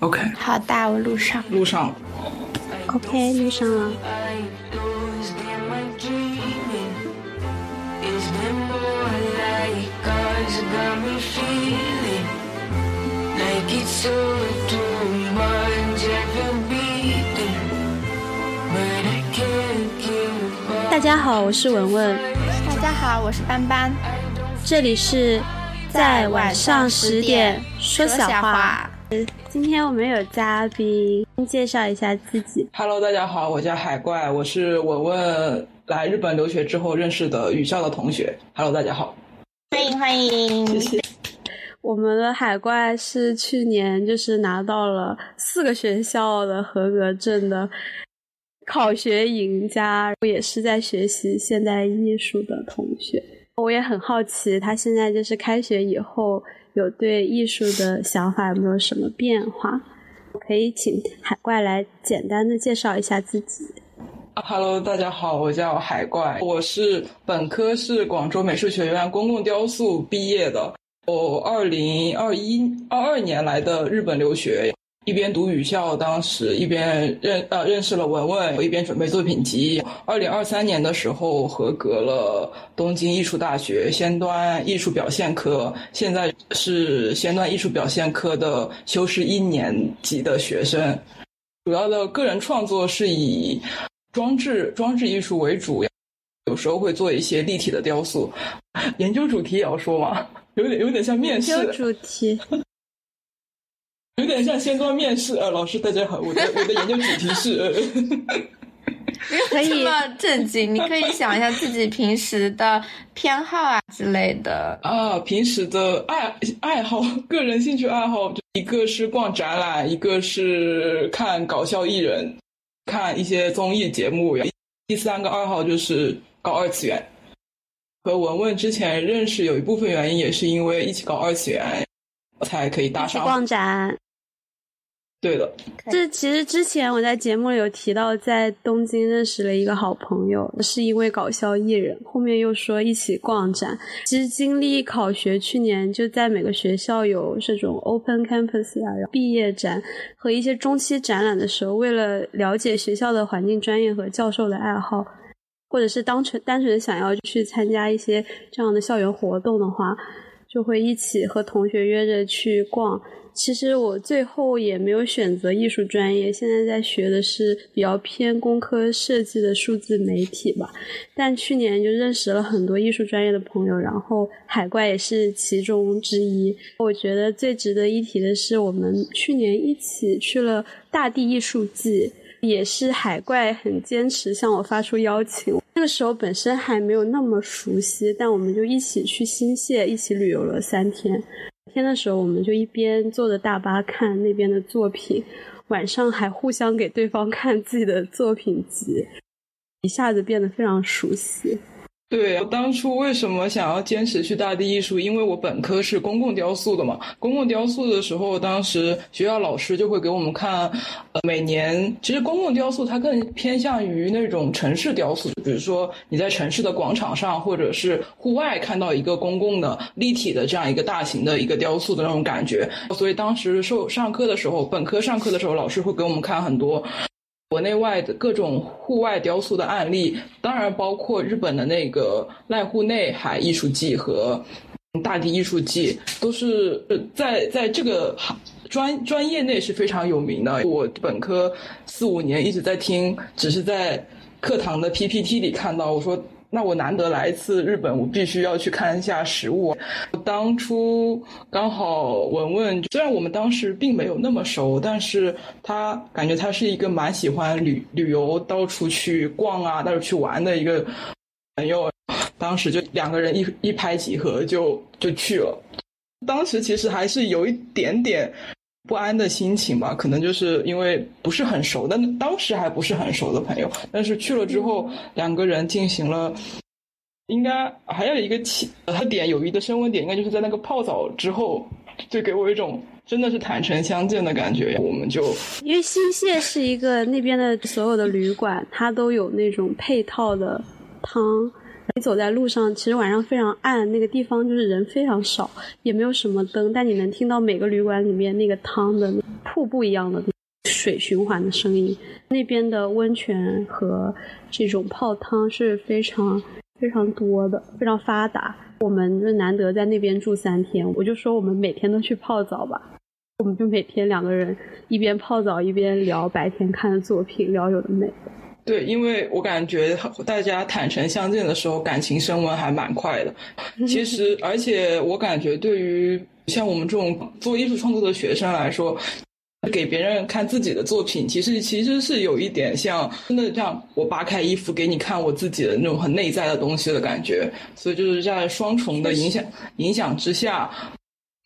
OK，好的，我录上。录上。OK，录上了。大家好，我是文文。大家好，我是斑斑。这里是在晚上十点说小话。今天我们有嘉宾，介绍一下自己。Hello，大家好，我叫海怪，我是文文来日本留学之后认识的语校的同学。Hello，大家好，欢迎欢迎，谢谢。我们的海怪是去年就是拿到了四个学校的合格证的考学赢家，也是在学习现代艺术的同学。我也很好奇，他现在就是开学以后。有对艺术的想法有没有什么变化？可以请海怪来简单的介绍一下自己。Hello，大家好，我叫海怪，我是本科是广州美术学院公共雕塑毕业的，我二零二一二二年来的日本留学。一边读语校，当时一边认呃认识了文文，我一边准备作品集。二零二三年的时候合格了东京艺术大学先端艺术表现科，现在是先端艺术表现科的修士一年级的学生。主要的个人创作是以装置装置艺术为主，有时候会做一些立体的雕塑。研究主题也要说吗？有点有点像面试。研究主题。有点像先做面试啊，老师大家好，我的 我的研究主题是，可以 这么正经，你可以想一下自己平时的偏好啊之类的啊，平时的爱爱好，个人兴趣爱好，一个是逛展览，一个是看搞笑艺人，看一些综艺节目，第三个爱好就是搞二次元。和文文之前认识有一部分原因也是因为一起搞二次元，才可以搭上逛展。对的，这其实之前我在节目里有提到，在东京认识了一个好朋友，是一位搞笑艺人。后面又说一起逛展。其实经历考学，去年就在每个学校有这种 open campus 啊，毕业展和一些中期展览的时候，为了了解学校的环境专业和教授的爱好，或者是单纯单纯想要去参加一些这样的校园活动的话，就会一起和同学约着去逛。其实我最后也没有选择艺术专业，现在在学的是比较偏工科设计的数字媒体吧。但去年就认识了很多艺术专业的朋友，然后海怪也是其中之一。我觉得最值得一提的是，我们去年一起去了大地艺术季，也是海怪很坚持向我发出邀请。那个时候本身还没有那么熟悉，但我们就一起去新泻，一起旅游了三天。天的时候，我们就一边坐着大巴看那边的作品，晚上还互相给对方看自己的作品集，一下子变得非常熟悉。对我当初为什么想要坚持去大地艺术？因为我本科是公共雕塑的嘛。公共雕塑的时候，当时学校老师就会给我们看，呃，每年其实公共雕塑它更偏向于那种城市雕塑，比如说你在城市的广场上或者是户外看到一个公共的立体的这样一个大型的一个雕塑的那种感觉。所以当时受上课的时候，本科上课的时候，老师会给我们看很多。国内外的各种户外雕塑的案例，当然包括日本的那个濑户内海艺术季和大地艺术季，都是呃在在这个专专业内是非常有名的。我本科四五年一直在听，只是在课堂的 PPT 里看到，我说。那我难得来一次日本，我必须要去看一下实物。当初刚好文文，虽然我们当时并没有那么熟，但是他感觉他是一个蛮喜欢旅旅游、到处去逛啊、到处去玩的一个朋友。当时就两个人一一拍即合，就就去了。当时其实还是有一点点。不安的心情吧，可能就是因为不是很熟，但当时还不是很熟的朋友，但是去了之后，两个人进行了，应该还有一个起他点友谊的升温点，应该就是在那个泡澡之后，就给我一种真的是坦诚相见的感觉。我们就因为新泻是一个那边的所有的旅馆，它都有那种配套的汤。你走在路上，其实晚上非常暗，那个地方就是人非常少，也没有什么灯，但你能听到每个旅馆里面那个汤的瀑布一样的水循环的声音。那边的温泉和这种泡汤是非常非常多的，非常发达。我们就难得在那边住三天，我就说我们每天都去泡澡吧。我们就每天两个人一边泡澡一边聊白天看的作品，聊有的没的。对，因为我感觉大家坦诚相见的时候，感情升温还蛮快的。其实，而且我感觉对于像我们这种做艺术创作的学生来说，给别人看自己的作品，其实其实是有一点像真的像我扒开衣服给你看我自己的那种很内在的东西的感觉。所以就是在双重的影响影响之下，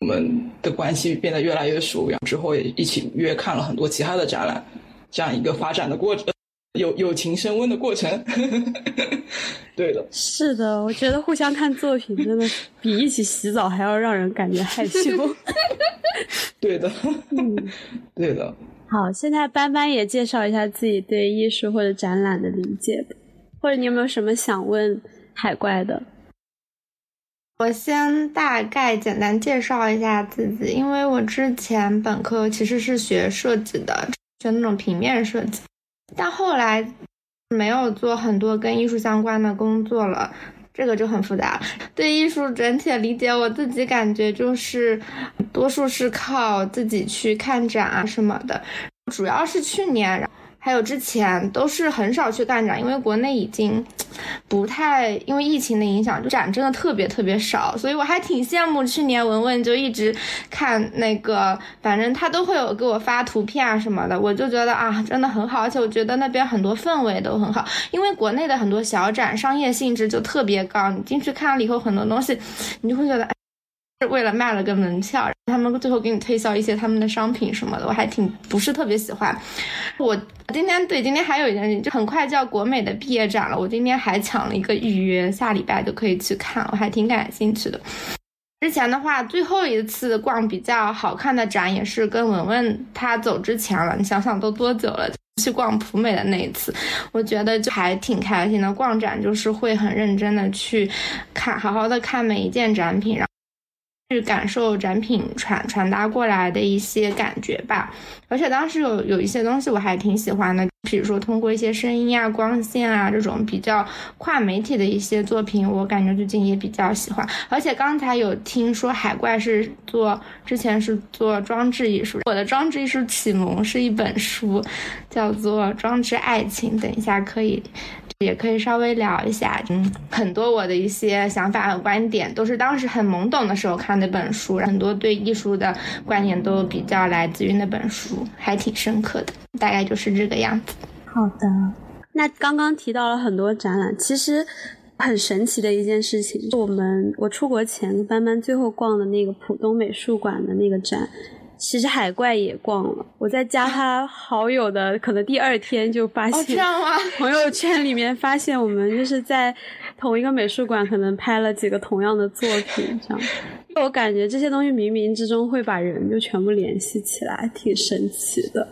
我们的关系变得越来越熟，然后之后也一起约看了很多其他的展览，这样一个发展的过程，友友情升温的过程。对的，是的，我觉得互相看作品真的比一起洗澡还要让人感觉害羞。对的，嗯，对的。好，现在班班也介绍一下自己对艺术或者展览的理解，或者你有没有什么想问海怪的？我先大概简单介绍一下自己，因为我之前本科其实是学设计的，学那种平面设计，但后来没有做很多跟艺术相关的工作了。这个就很复杂。对艺术整体的理解，我自己感觉就是多数是靠自己去看展啊什么的，主要是去年。还有之前都是很少去干展，因为国内已经不太因为疫情的影响，就展真的特别特别少，所以我还挺羡慕去年文文就一直看那个，反正他都会有给我发图片啊什么的，我就觉得啊真的很好，而且我觉得那边很多氛围都很好，因为国内的很多小展商业性质就特别高，你进去看了以后很多东西，你就会觉得。是为了卖了个门票，他们最后给你推销一些他们的商品什么的，我还挺不是特别喜欢。我今天对今天还有一件事情，就很快就要国美的毕业展了，我今天还抢了一个预约，下礼拜就可以去看，我还挺感兴趣的。之前的话，最后一次逛比较好看的展也是跟文文他走之前了，你想想都多久了？去逛普美的那一次，我觉得就还挺开心的。逛展就是会很认真的去看，好好的看每一件展品，然。去感受展品传传达过来的一些感觉吧，而且当时有有一些东西我还挺喜欢的，比如说通过一些声音啊、光线啊这种比较跨媒体的一些作品，我感觉最近也比较喜欢。而且刚才有听说海怪是做之前是做装置艺术，我的装置艺术启蒙是一本书，叫做《装置爱情》，等一下可以。也可以稍微聊一下，嗯，很多我的一些想法和观点都是当时很懵懂的时候看那本书，很多对艺术的观点都比较来自于那本书，还挺深刻的，大概就是这个样子。好的，那刚刚提到了很多展览，其实很神奇的一件事情，我们我出国前班班最后逛的那个浦东美术馆的那个展。其实海怪也逛了，我在加他好友的可能第二天就发现，朋友圈里面发现我们就是在同一个美术馆，可能拍了几个同样的作品，这样。我感觉这些东西冥冥之中会把人就全部联系起来，挺神奇的。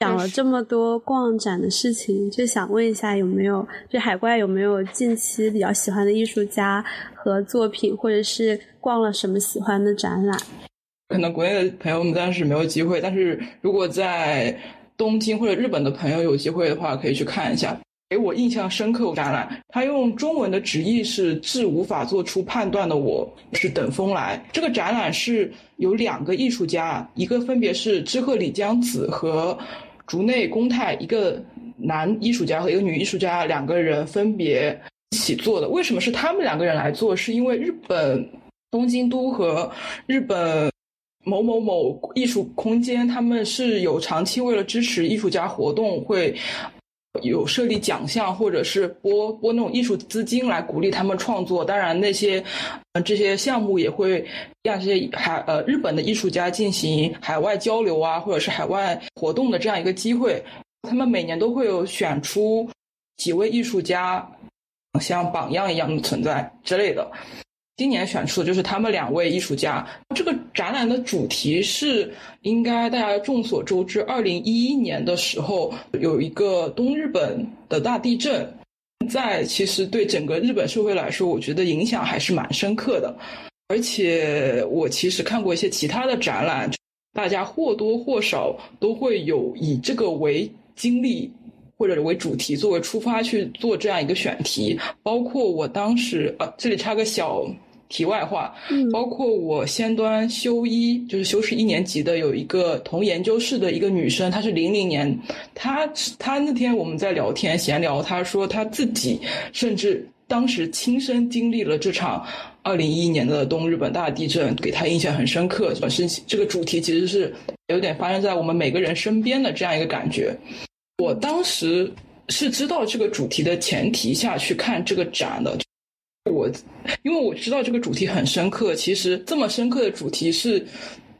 讲了这么多逛展的事情，就想问一下有没有，就海怪有没有近期比较喜欢的艺术家和作品，或者是逛了什么喜欢的展览？可能国内的朋友们暂时没有机会，但是如果在东京或者日本的朋友有机会的话，可以去看一下。给我印象深刻展览，他用中文的直译是“致无法做出判断的我”，是等风来。这个展览是有两个艺术家，一个分别是知鹤里江子和竹内公太，一个男艺术家和一个女艺术家，两个人分别一起做的。为什么是他们两个人来做？是因为日本东京都和日本。某某某艺术空间，他们是有长期为了支持艺术家活动，会有设立奖项，或者是拨拨那种艺术资金来鼓励他们创作。当然，那些呃这些项目也会让这些海呃日本的艺术家进行海外交流啊，或者是海外活动的这样一个机会。他们每年都会有选出几位艺术家，像榜样一样的存在之类的。今年选出的就是他们两位艺术家。这个展览的主题是，应该大家众所周知，二零一一年的时候有一个东日本的大地震，在其实对整个日本社会来说，我觉得影响还是蛮深刻的。而且我其实看过一些其他的展览，大家或多或少都会有以这个为经历或者为主题作为出发去做这样一个选题。包括我当时啊，这里插个小题外话，包括我先端修一，就是修士一年级的有一个同研究室的一个女生，她是零零年，她她那天我们在聊天闲聊，她说她自己甚至。当时亲身经历了这场二零一一年的东日本大地震，给她印象很深刻。本身这个主题其实是有点发生在我们每个人身边的这样一个感觉。我当时是知道这个主题的前提下去看这个展的。我因为我知道这个主题很深刻，其实这么深刻的主题是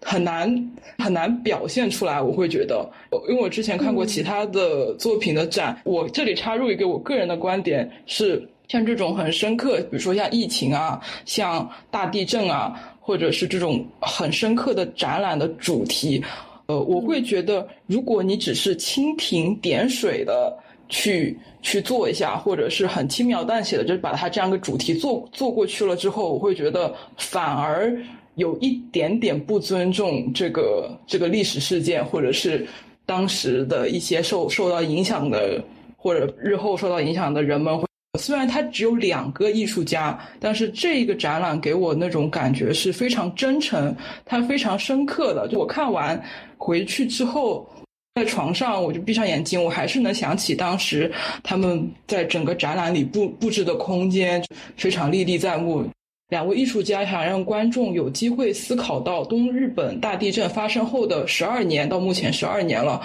很难很难表现出来。我会觉得，因为我之前看过其他的作品的展，我这里插入一个我个人的观点是。像这种很深刻，比如说像疫情啊，像大地震啊，或者是这种很深刻的展览的主题，呃，我会觉得，如果你只是蜻蜓点水的去去做一下，或者是很轻描淡写的就把它这样个主题做做过去了之后，我会觉得反而有一点点不尊重这个这个历史事件，或者是当时的一些受受到影响的，或者日后受到影响的人们会。虽然它只有两个艺术家，但是这个展览给我那种感觉是非常真诚，它非常深刻的。就我看完回去之后，在床上我就闭上眼睛，我还是能想起当时他们在整个展览里布布置的空间，非常历历在目。两位艺术家想让观众有机会思考到东日本大地震发生后的十二年，到目前十二年了。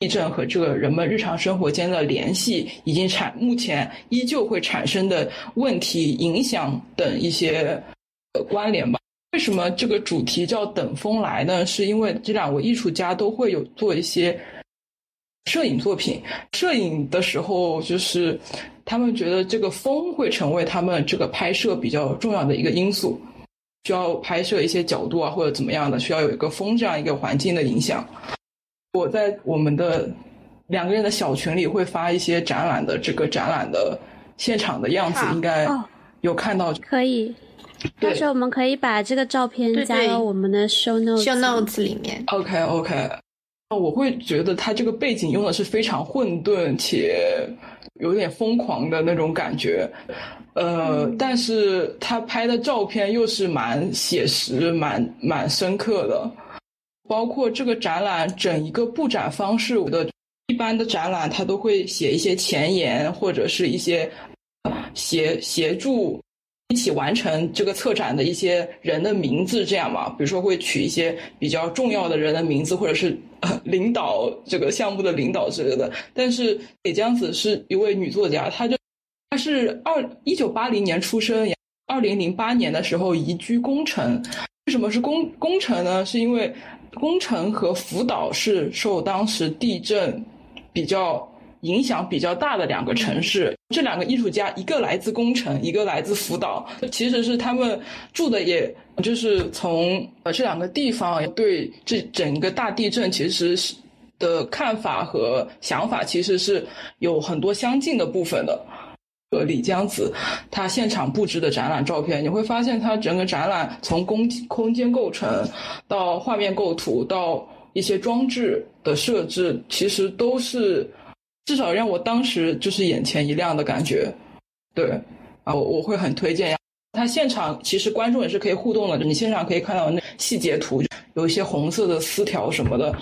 地震和这个人们日常生活间的联系，已经产目前依旧会产生的问题、影响等一些呃关联吧。为什么这个主题叫“等风来”呢？是因为这两位艺术家都会有做一些摄影作品。摄影的时候，就是他们觉得这个风会成为他们这个拍摄比较重要的一个因素，需要拍摄一些角度啊或者怎么样的，需要有一个风这样一个环境的影响。我在我们的两个人的小群里会发一些展览的这个展览的现场的样子，应该有看到。可以，到时候我们可以把这个照片加到我们的 show notes show notes 里面。OK OK，我会觉得他这个背景用的是非常混沌且有点疯狂的那种感觉，呃，但是他拍的照片又是蛮写实、蛮蛮深刻的。包括这个展览整一个布展方式，我的一般的展览，它都会写一些前言或者是一些协协助一起完成这个策展的一些人的名字，这样嘛？比如说会取一些比较重要的人的名字，或者是 领导这个项目的领导之类的。但是李江子是一位女作家，她就她是二一九八零年出生，二零零八年的时候移居宫城。为什么是宫宫城呢？是因为宫城和福岛是受当时地震比较影响比较大的两个城市。这两个艺术家，一个来自宫城，一个来自福岛，其实是他们住的，也就是从呃这两个地方对这整个大地震其实是的看法和想法，其实是有很多相近的部分的。和李江子他现场布置的展览照片，你会发现他整个展览从空空间构成到画面构图到一些装置的设置，其实都是至少让我当时就是眼前一亮的感觉。对啊，我我会很推荐呀。他现场其实观众也是可以互动的，你现场可以看到那细节图，有一些红色的丝条什么的。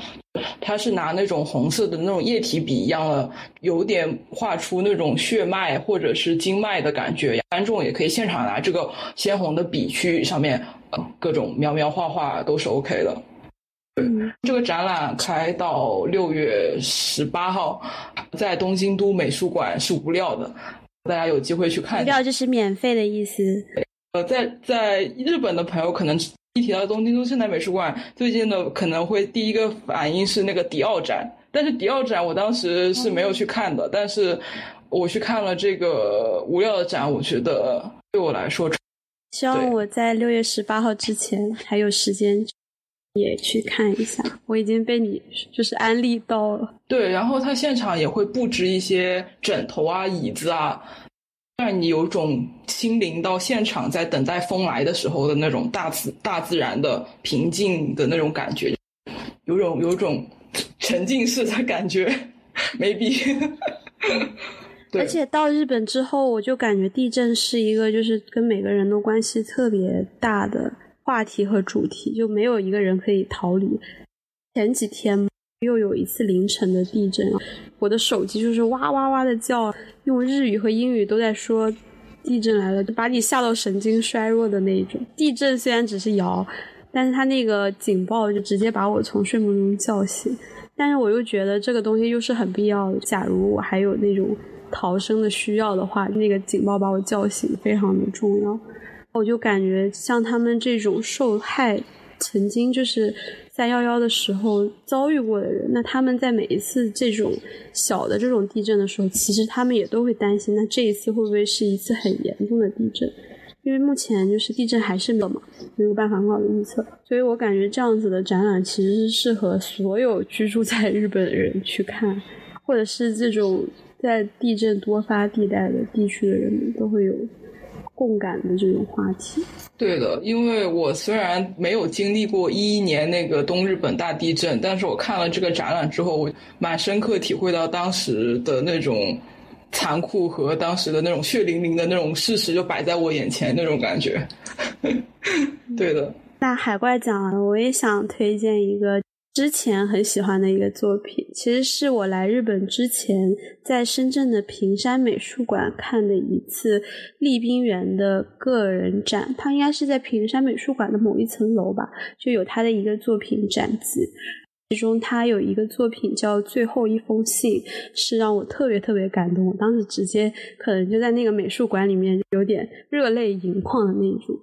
他是拿那种红色的那种液体笔一样的，有点画出那种血脉或者是经脉的感觉。观众也可以现场拿这个鲜红的笔去上面各种描描画画都是 OK 的。对，这个展览开到六月十八号，在东京都美术馆是无料的，大家有机会去看。无料就是免费的意思。呃，在在日本的朋友可能。一提到东京都现代美术馆，最近的可能会第一个反应是那个迪奥展，但是迪奥展我当时是没有去看的，但是我去看了这个无料的展，我觉得对我来说，希望我在六月十八号之前还有时间也去看一下。我已经被你就是安利到了，对，然后他现场也会布置一些枕头啊、椅子啊。让你有种亲临到现场，在等待风来的时候的那种大自大自然的平静的那种感觉。有种有种沉浸式的感觉，maybe。而且到日本之后，我就感觉地震是一个就是跟每个人都关系特别大的话题和主题，就没有一个人可以逃离。前几天又有一次凌晨的地震，我的手机就是哇哇哇的叫，用日语和英语都在说地震来了，就把你吓到神经衰弱的那一种。地震虽然只是摇，但是它那个警报就直接把我从睡梦中叫醒。但是我又觉得这个东西又是很必要的。假如我还有那种。逃生的需要的话，那个警报把我叫醒，非常的重要。我就感觉像他们这种受害，曾经就是在幺幺的时候遭遇过的人，那他们在每一次这种小的这种地震的时候，其实他们也都会担心，那这一次会不会是一次很严重的地震？因为目前就是地震还是没有嘛，没有办法很好的预测。所以我感觉这样子的展览其实是适合所有居住在日本的人去看，或者是这种。在地震多发地带的地区的人们都会有共感的这种话题。对的，因为我虽然没有经历过一一年那个东日本大地震，但是我看了这个展览之后，我蛮深刻体会到当时的那种残酷和当时的那种血淋淋的那种事实就摆在我眼前那种感觉。对的。那海怪讲了，我也想推荐一个。之前很喜欢的一个作品，其实是我来日本之前在深圳的平山美术馆看的一次立冰原的个人展。他应该是在平山美术馆的某一层楼吧，就有他的一个作品展集。其中他有一个作品叫《最后一封信》，是让我特别特别感动。我当时直接可能就在那个美术馆里面有点热泪盈眶的那种。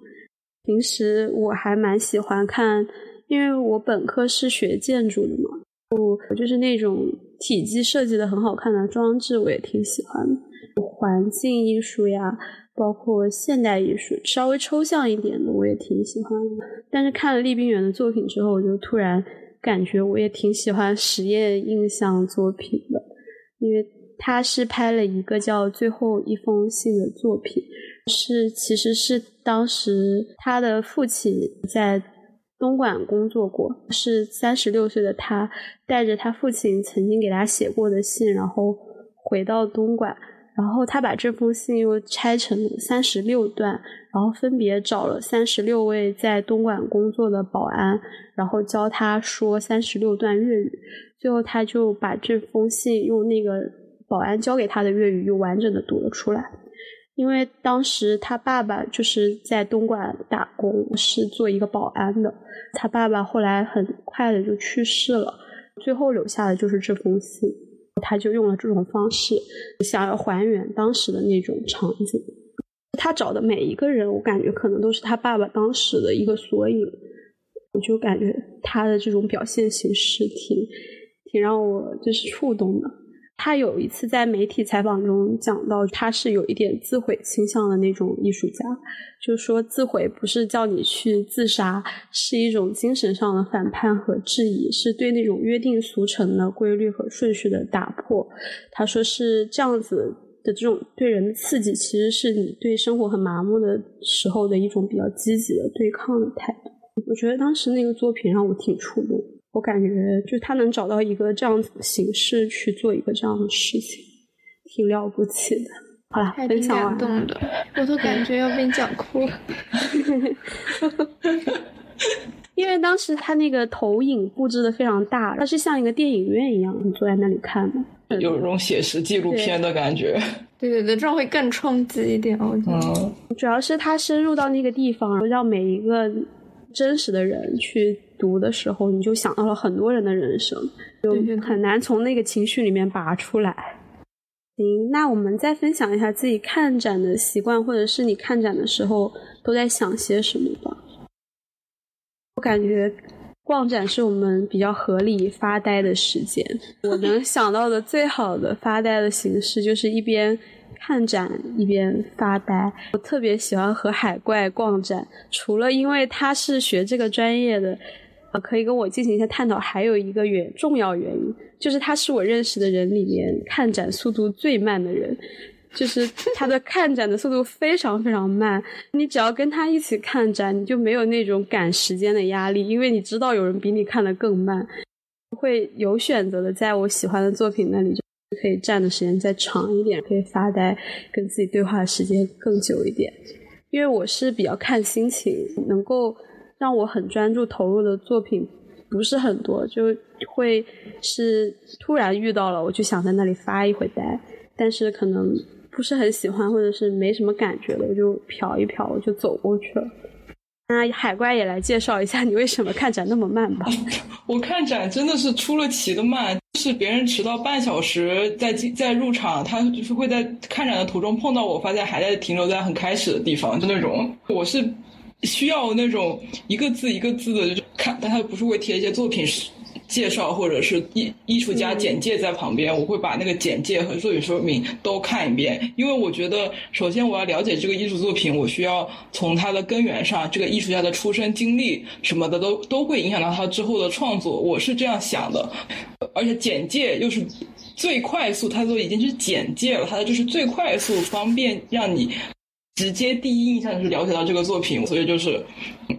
平时我还蛮喜欢看。因为我本科是学建筑的嘛，我就是那种体积设计的很好看的装置，我也挺喜欢的。环境艺术呀，包括现代艺术，稍微抽象一点的，我也挺喜欢的。但是看了厉冰原的作品之后，我就突然感觉我也挺喜欢实验印象作品的，因为他是拍了一个叫《最后一封信》的作品，是其实是当时他的父亲在。东莞工作过，是三十六岁的他带着他父亲曾经给他写过的信，然后回到东莞，然后他把这封信又拆成三十六段，然后分别找了三十六位在东莞工作的保安，然后教他说三十六段粤语，最后他就把这封信用那个保安教给他的粤语又完整的读了出来。因为当时他爸爸就是在东莞打工，是做一个保安的。他爸爸后来很快的就去世了，最后留下的就是这封信。他就用了这种方式，想要还原当时的那种场景。他找的每一个人，我感觉可能都是他爸爸当时的一个缩影。我就感觉他的这种表现形式挺挺让我就是触动的。他有一次在媒体采访中讲到，他是有一点自毁倾向的那种艺术家，就说自毁不是叫你去自杀，是一种精神上的反叛和质疑，是对那种约定俗成的规律和顺序的打破。他说是这样子的，这种对人的刺激，其实是你对生活很麻木的时候的一种比较积极的对抗的态度。我觉得当时那个作品让我挺触动。我感觉，就他能找到一个这样子的形式去做一个这样的事情，挺了不起的。好了，分享完。动的，我都感觉要被讲哭了。因为当时他那个投影布置的非常大，它是像一个电影院一样，你坐在那里看的，有一种写实纪录片的感觉。对对对，这样会更冲击一点。我觉得，主要是他深入到那个地方，让每一个真实的人去。读的时候，你就想到了很多人的人生，就很难从那个情绪里面拔出来。行，那我们再分享一下自己看展的习惯，或者是你看展的时候都在想些什么吧。我感觉逛展是我们比较合理发呆的时间。我能想到的最好的发呆的形式，就是一边看展一边发呆。我特别喜欢和海怪逛展，除了因为他是学这个专业的。呃，可以跟我进行一下探讨。还有一个原重要原因，就是他是我认识的人里面看展速度最慢的人，就是他的看展的速度非常非常慢。你只要跟他一起看展，你就没有那种赶时间的压力，因为你知道有人比你看的更慢。会有选择的，在我喜欢的作品那里就可以站的时间再长一点，可以发呆，跟自己对话的时间更久一点。因为我是比较看心情，能够让我很专注投入的作品不是很多，就会是突然遇到了，我就想在那里发一会呆，但是可能不是很喜欢或者是没什么感觉的，我就瞟一瞟，我就走过去了。那海怪也来介绍一下，你为什么看展那么慢吧？我看展真的是出了奇的慢，是别人迟到半小时在在入场，他就是会在看展的途中碰到我，发现还在停留在很开始的地方，就那种我是需要那种一个字一个字的就看，但他不是会贴一些作品介绍或者是艺艺术家简介在旁边，我会把那个简介和作品说明都看一遍，因为我觉得首先我要了解这个艺术作品，我需要从它的根源上，这个艺术家的出身经历什么的都都会影响到他之后的创作，我是这样想的，而且简介又是最快速，它都已经是简介了，它就是最快速方便让你直接第一印象就是了解到这个作品，所以就是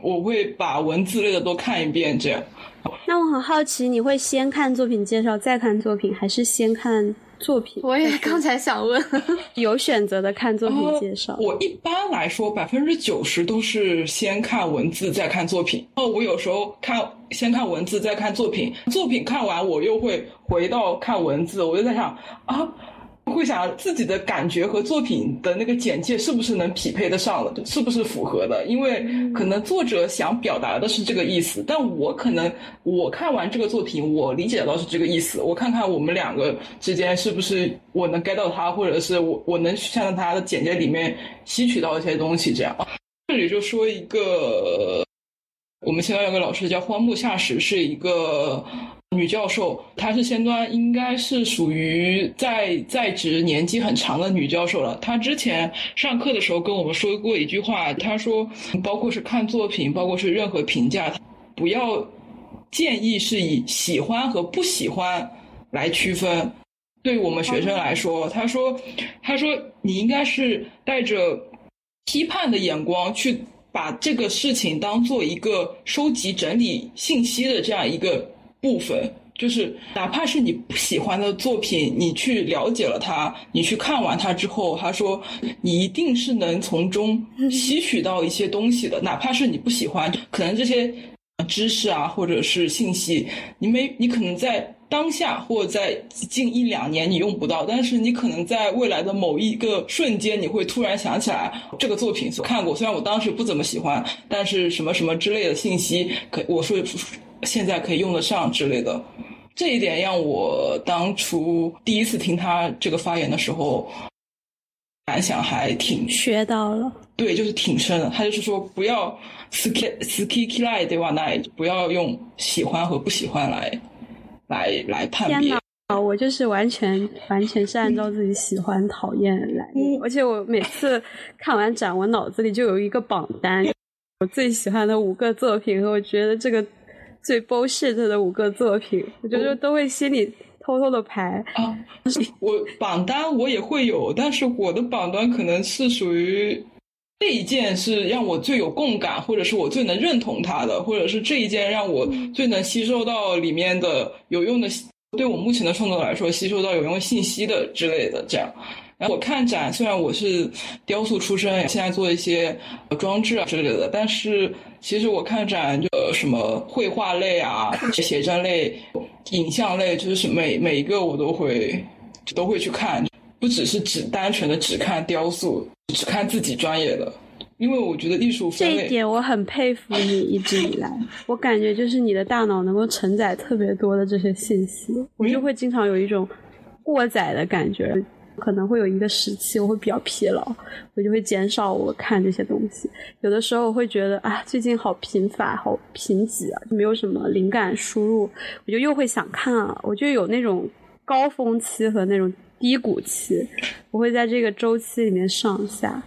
我会把文字类的都看一遍这样。那我很好奇，你会先看作品介绍再看作品，还是先看作品？我也刚才想问，有选择的看作品介绍。我一般来说百分之九十都是先看文字再看作品。哦，我有时候看先看文字再看作品，作品看完我又会回到看文字，我就在想啊。会想自己的感觉和作品的那个简介是不是能匹配得上了，是不是符合的？因为可能作者想表达的是这个意思，但我可能我看完这个作品，我理解到是这个意思。我看看我们两个之间是不是我能 get 到他，或者是我我能向他的简介里面吸取到一些东西。这样，这里就说一个，我们现在有个老师叫荒木夏实，是一个。女教授，她是先端，应该是属于在在职年纪很长的女教授了。她之前上课的时候跟我们说过一句话，她说，包括是看作品，包括是任何评价，不要建议是以喜欢和不喜欢来区分。对于我们学生来说，她说，她说你应该是带着批判的眼光去把这个事情当做一个收集整理信息的这样一个。部分就是，哪怕是你不喜欢的作品，你去了解了它，你去看完它之后，他说你一定是能从中吸取到一些东西的。哪怕是你不喜欢，可能这些知识啊，或者是信息，你没，你可能在当下或在近一两年你用不到，但是你可能在未来的某一个瞬间，你会突然想起来这个作品所看过。虽然我当时不怎么喜欢，但是什么什么之类的信息，可我说。现在可以用得上之类的，这一点让我当初第一次听他这个发言的时候，感想还挺学到了。对，就是挺深的。他就是说，不要 ski ski kile 对吧？那不要用喜欢和不喜欢来来来判别。啊，我就是完全完全是按照自己喜欢讨厌来，而且我每次看完展，我脑子里就有一个榜单，我最喜欢的五个作品，和我觉得这个。最 bullshit 的五个作品，我觉得都会心里偷偷的排啊。我榜单我也会有，但是我的榜单可能是属于这一件是让我最有共感，或者是我最能认同它的，或者是这一件让我最能吸收到里面的有用的，对我目前的创作来说，吸收到有用信息的之类的这样。然后我看展，虽然我是雕塑出身，现在做一些装置啊之类的，但是其实我看展就什么绘画类啊、写真类、影像类，就是每每一个我都会都会去看，不只是只单纯的只看雕塑，只看自己专业的，因为我觉得艺术这一点我很佩服你 一直以来，我感觉就是你的大脑能够承载特别多的这些信息，我就会经常有一种过载的感觉。可能会有一个时期，我会比较疲劳，我就会减少我看这些东西。有的时候我会觉得啊，最近好贫乏，好贫瘠啊，就没有什么灵感输入，我就又会想看了。我就有那种高峰期和那种低谷期，我会在这个周期里面上下。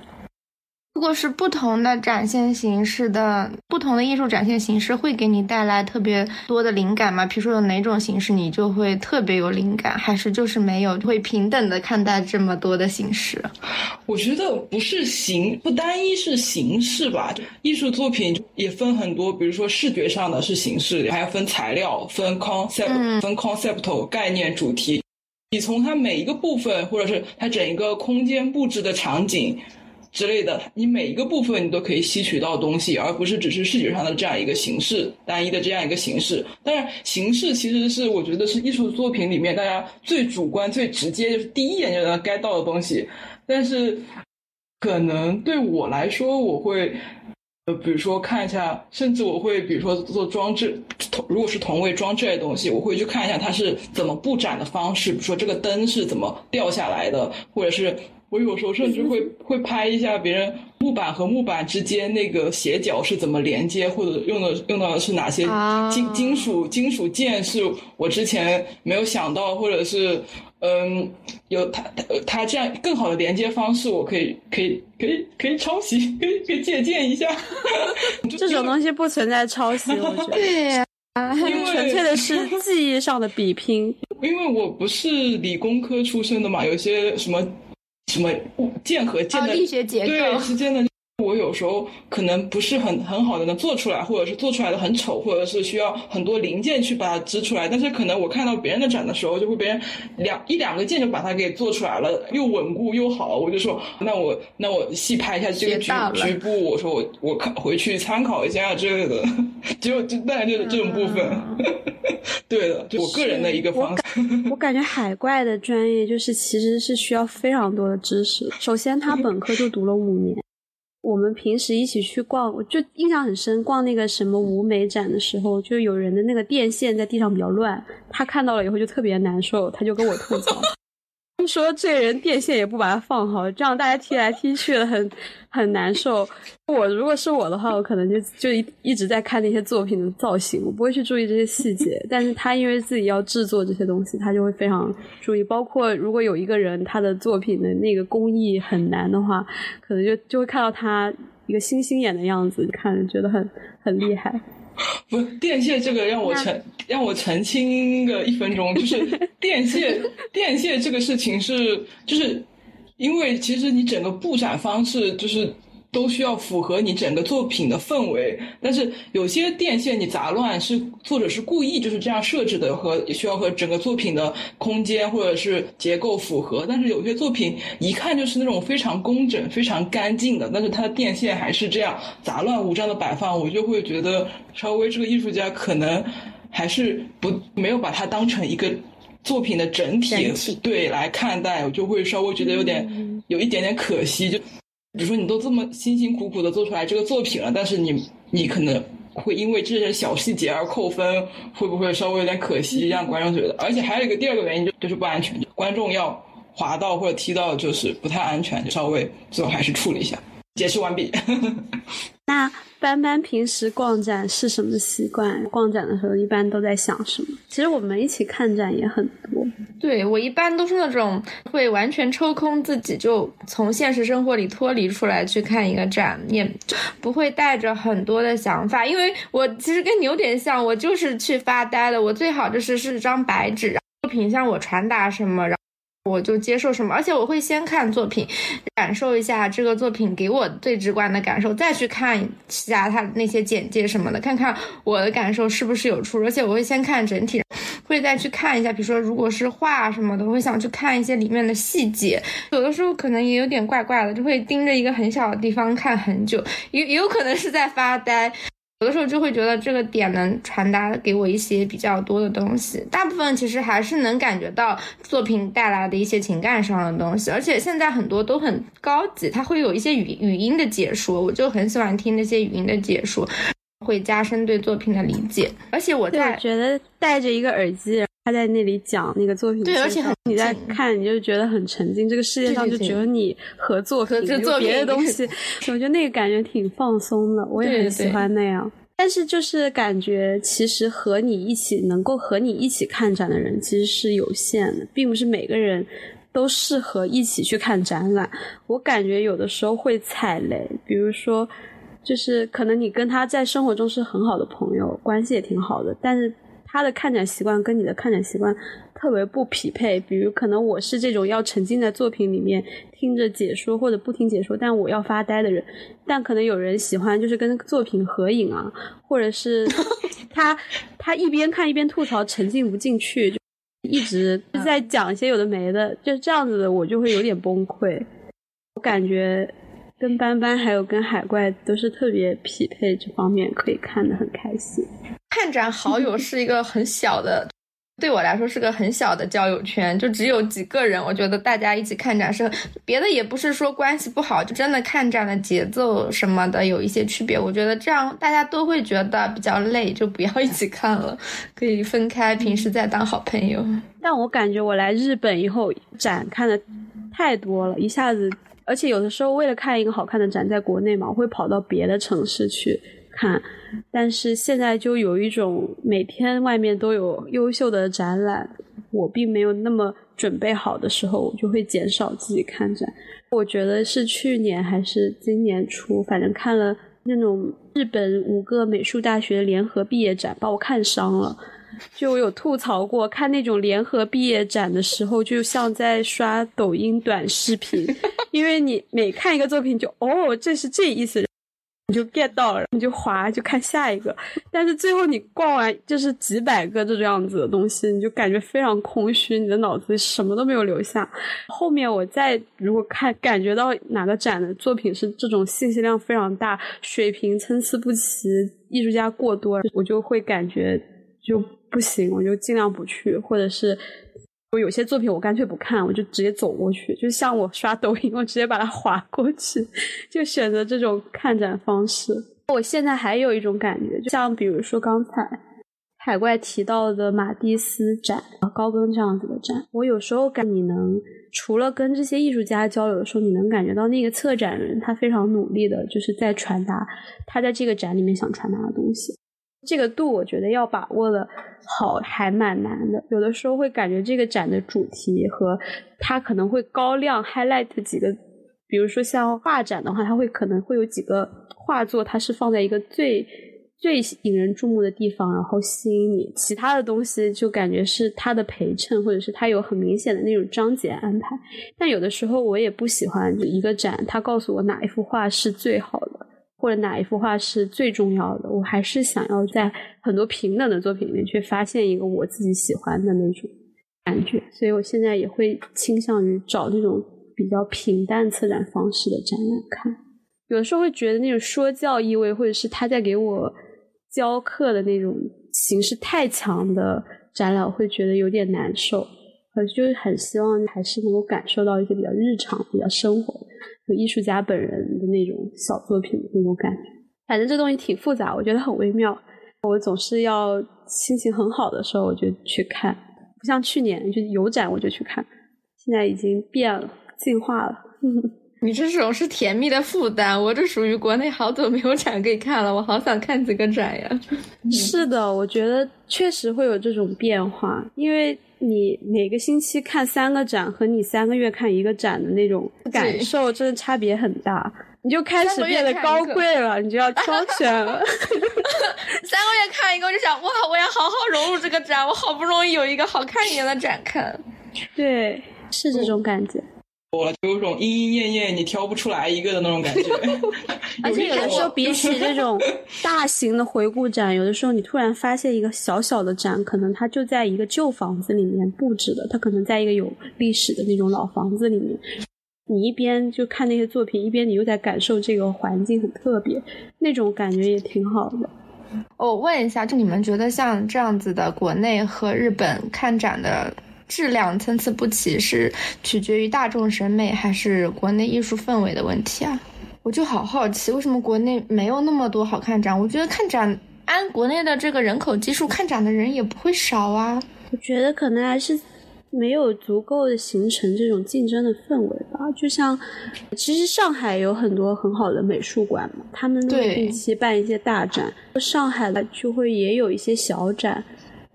如果是不同的展现形式的不同的艺术展现形式，会给你带来特别多的灵感吗？比如说有哪种形式你就会特别有灵感，还是就是没有，会平等的看待这么多的形式？我觉得不是形，不单一是形式吧。艺术作品也分很多，比如说视觉上的是形式，还要分材料、分 concept、分 conceptual 概念、主题。你从它每一个部分，或者是它整一个空间布置的场景。之类的，你每一个部分你都可以吸取到东西，而不是只是视觉上的这样一个形式，单一的这样一个形式。当然，形式其实是我觉得是艺术作品里面大家最主观、最直接，就是第一眼就能 get 到的东西。但是，可能对我来说，我会，呃，比如说看一下，甚至我会，比如说做装置，同如果是同位装置类东西，我会去看一下它是怎么布展的方式，比如说这个灯是怎么掉下来的，或者是。我有时候甚至会会拍一下别人木板和木板之间那个斜角是怎么连接，或者用的用到的是哪些金金属金属件是我之前没有想到，或者是嗯有它它它这样更好的连接方式，我可以可以可以可以抄袭，可以可以借鉴一下。这种东西不存在抄袭，我觉得 对，纯粹的是记忆上的比拼。因为我不是理工科出身的嘛，有些什么。什么键和键的力学结构。对之间的，我有时候可能不是很很好的能做出来，或者是做出来的很丑，或者是需要很多零件去把它织出来。但是可能我看到别人的展的时候，就会别人两 一两个件就把它给做出来了，又稳固又好。我就说，那我那我细拍一下这个局局部，我说我我看回去参考一下之类的，就就大概就是这种部分。对的，就我个人的一个方式。我感觉海怪的专业就是其实是需要非常多的知识。首先，他本科就读了五年。我们平时一起去逛，我就印象很深。逛那个什么舞美展的时候，就有人的那个电线在地上比较乱，他看到了以后就特别难受，他就跟我吐槽。说这人电线也不把它放好，这样大家踢来踢去的很很难受。我如果是我的话，我可能就就一一直在看那些作品的造型，我不会去注意这些细节。但是他因为自己要制作这些东西，他就会非常注意。包括如果有一个人他的作品的那个工艺很难的话，可能就就会看到他一个星星眼的样子，看着觉得很很厉害。不，电线这个让我澄让我澄清个一分钟，就是 电线电线这个事情是，就是因为其实你整个布展方式就是。都需要符合你整个作品的氛围，但是有些电线你杂乱是作者是故意就是这样设置的，和需要和整个作品的空间或者是结构符合。但是有些作品一看就是那种非常工整、非常干净的，但是它的电线还是这样杂乱无章的摆放，我就会觉得稍微这个艺术家可能还是不没有把它当成一个作品的整体对来看待，我就会稍微觉得有点有一点点可惜就。比如说，你都这么辛辛苦苦的做出来这个作品了，但是你你可能会因为这些小细节而扣分，会不会稍微有点可惜，让观众觉得？而且还有一个第二个原因就就是不安全，观众要滑到或者踢到就是不太安全，就稍微最后还是处理一下。解释完毕。那班班平时逛展是什么习惯？逛展的时候一般都在想什么？其实我们一起看展也很多。对我一般都是那种会完全抽空自己，就从现实生活里脱离出来去看一个展，也不会带着很多的想法。因为我其实跟你有点像，我就是去发呆的。我最好就是是张白纸，作品向我传达什么，然后。我就接受什么，而且我会先看作品，感受一下这个作品给我最直观的感受，再去看一下它那些简介什么的，看看我的感受是不是有出入。而且我会先看整体，会再去看一下，比如说如果是画什么的，我会想去看一些里面的细节。有的时候可能也有点怪怪的，就会盯着一个很小的地方看很久，也也有可能是在发呆。有的时候就会觉得这个点能传达给我一些比较多的东西，大部分其实还是能感觉到作品带来的一些情感上的东西，而且现在很多都很高级，它会有一些语语音的解说，我就很喜欢听那些语音的解说，会加深对作品的理解。而且我在觉得戴着一个耳机，他在那里讲那个作品，对，而且你在看，你就觉得很沉浸，这个世界上就只有你和作品，有别的东西，我觉得那个感觉挺放松的，我也很喜欢那样。但是就是感觉，其实和你一起能够和你一起看展的人其实是有限的，并不是每个人都适合一起去看展览。我感觉有的时候会踩雷，比如说，就是可能你跟他在生活中是很好的朋友，关系也挺好的，但是他的看展习惯跟你的看展习惯特别不匹配。比如可能我是这种要沉浸在作品里面听着解说或者不听解说，但我要发呆的人，但可能有人喜欢就是跟作品合影啊，或者是 他他一边看一边吐槽，沉浸不进去。就一直在讲一些有的没的，就这样子的，我就会有点崩溃。我感觉跟斑斑还有跟海怪都是特别匹配，这方面可以看得很开心。看展好友 是一个很小的。对我来说是个很小的交友圈，就只有几个人。我觉得大家一起看展是别的，也不是说关系不好，就真的看展的节奏什么的有一些区别。我觉得这样大家都会觉得比较累，就不要一起看了，可以分开，平时再当好朋友。但我感觉我来日本以后展看的太多了，一下子，而且有的时候为了看一个好看的展，在国内嘛，我会跑到别的城市去。看，但是现在就有一种每天外面都有优秀的展览，我并没有那么准备好的时候，我就会减少自己看展。我觉得是去年还是今年初，反正看了那种日本五个美术大学联合毕业展，把我看伤了。就我有吐槽过，看那种联合毕业展的时候，就像在刷抖音短视频，因为你每看一个作品，就哦，这是这意思。你就 get 到了，你就滑，就看下一个。但是最后你逛完就是几百个这种样子的东西，你就感觉非常空虚，你的脑子里什么都没有留下。后面我再如果看感觉到哪个展的作品是这种信息量非常大、水平参差不齐、艺术家过多，我就会感觉就不行，我就尽量不去，或者是。我有些作品我干脆不看，我就直接走过去，就像我刷抖音，我直接把它划过去，就选择这种看展方式。我现在还有一种感觉，就像比如说刚才海怪提到的马蒂斯展、高更这样子的展，我有时候感你能除了跟这些艺术家交流的时候，你能感觉到那个策展人他非常努力的，就是在传达他在这个展里面想传达的东西。这个度我觉得要把握的好还蛮难的，有的时候会感觉这个展的主题和它可能会高亮 highlight 几个，比如说像画展的话，它会可能会有几个画作，它是放在一个最最引人注目的地方，然后吸引你，其他的东西就感觉是它的陪衬，或者是它有很明显的那种章节安排。但有的时候我也不喜欢一个展，它告诉我哪一幅画是最好的。或者哪一幅画是最重要的？我还是想要在很多平等的作品里面去发现一个我自己喜欢的那种感觉，所以我现在也会倾向于找那种比较平淡策展方式的展览看。有的时候会觉得那种说教意味，或者是他在给我教课的那种形式太强的展览，会觉得有点难受。我就是很希望还是能够感受到一些比较日常、比较生活。有艺术家本人的那种小作品的那种感觉，反正这东西挺复杂，我觉得很微妙。我总是要心情很好的时候我就去看，不像去年就有展我就去看，现在已经变了，进化了。你这种是甜蜜的负担，我这属于国内好久没有展可以看了，我好想看几个展呀。是的，我觉得确实会有这种变化，因为。你每个星期看三个展和你三个月看一个展的那种感受，真的差别很大。你就开始变得高贵了，你就要挑选了。三个月看一个，我就想哇，我要好好融入这个展，我好不容易有一个好看一点的展看。对，是这种感觉。我就有种莺莺燕燕，你挑不出来一个的那种感觉。而且有的时候，比起这种大型的回顾展，有的时候你突然发现一个小小的展，可能它就在一个旧房子里面布置的，它可能在一个有历史的那种老房子里面。你一边就看那些作品，一边你又在感受这个环境很特别，那种感觉也挺好的。我问一下，就你们觉得像这样子的国内和日本看展的？质量参差不齐是取决于大众审美还是国内艺术氛围的问题啊？我就好好奇，为什么国内没有那么多好看展？我觉得看展按国内的这个人口基数，看展的人也不会少啊。我觉得可能还是没有足够的形成这种竞争的氛围吧。就像其实上海有很多很好的美术馆嘛，他们都会定期办一些大展，上海的就会也有一些小展。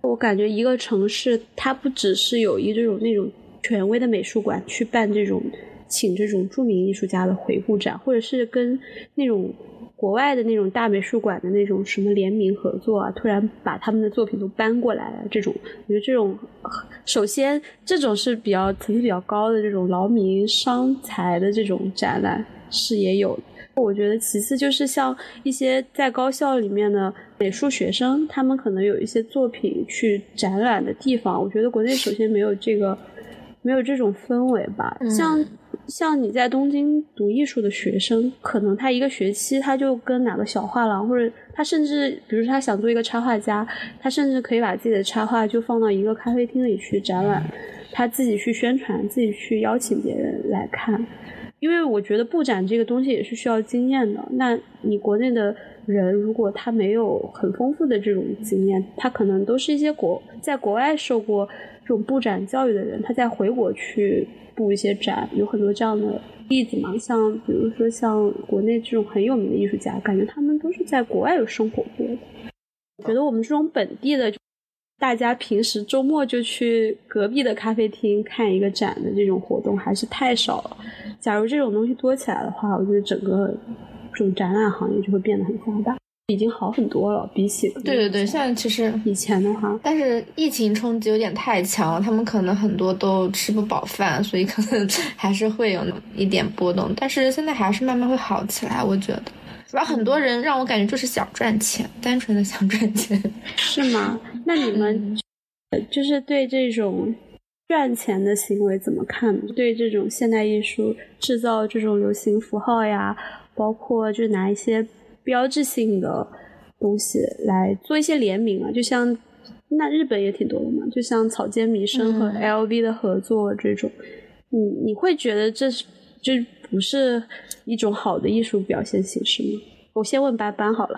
我感觉一个城市，它不只是有一这种那种权威的美术馆去办这种请这种著名艺术家的回顾展，或者是跟那种。国外的那种大美术馆的那种什么联名合作啊，突然把他们的作品都搬过来了，这种我觉得这种，首先这种是比较层次比较高的这种劳民伤财的这种展览是也有。我觉得其次就是像一些在高校里面的美术学生，他们可能有一些作品去展览的地方，我觉得国内首先没有这个没有这种氛围吧，像。像你在东京读艺术的学生，可能他一个学期他就跟哪个小画廊，或者他甚至，比如说他想做一个插画家，他甚至可以把自己的插画就放到一个咖啡厅里去展览，他自己去宣传，自己去邀请别人来看。因为我觉得布展这个东西也是需要经验的。那你国内的人如果他没有很丰富的这种经验，他可能都是一些国在国外受过这种布展教育的人，他再回国去。布一些展，有很多这样的例子嘛，像比如说像国内这种很有名的艺术家，感觉他们都是在国外有生活过的。我觉得我们这种本地的，大家平时周末就去隔壁的咖啡厅看一个展的这种活动还是太少了。假如这种东西多起来的话，我觉得整个这种展览行业就会变得很发达。已经好很多了，比起对对对，现在其实以前的话，但是疫情冲击有点太强，他们可能很多都吃不饱饭，所以可能 还是会有一点波动。但是现在还是慢慢会好起来，我觉得。主要很多人让我感觉就是想赚钱，单纯的想赚钱，是吗？那你们就是对这种赚钱的行为怎么看？对这种现代艺术制造这种流行符号呀，包括就拿一些。标志性的东西来做一些联名啊，就像那日本也挺多的嘛，就像草间弥生和 LV 的合作这种，你你会觉得这是就不是一种好的艺术表现形式吗？我先问班班好了。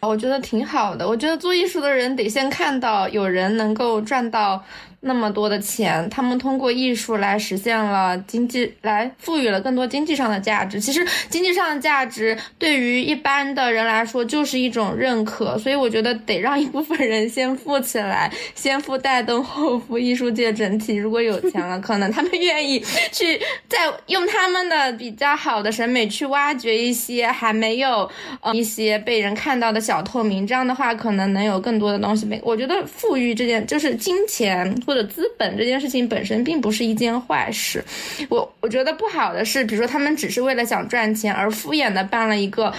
我觉得挺好的，我觉得做艺术的人得先看到有人能够赚到。那么多的钱，他们通过艺术来实现了经济，来赋予了更多经济上的价值。其实经济上的价值对于一般的人来说就是一种认可，所以我觉得得让一部分人先富起来，先富带动后富，艺术界整体如果有钱了，可能他们愿意去再用他们的比较好的审美去挖掘一些还没有呃一些被人看到的小透明。这样的话，可能能有更多的东西。被，我觉得富裕这件就是金钱或的资本这件事情本身并不是一件坏事，我我觉得不好的是，比如说他们只是为了想赚钱而敷衍的办了一个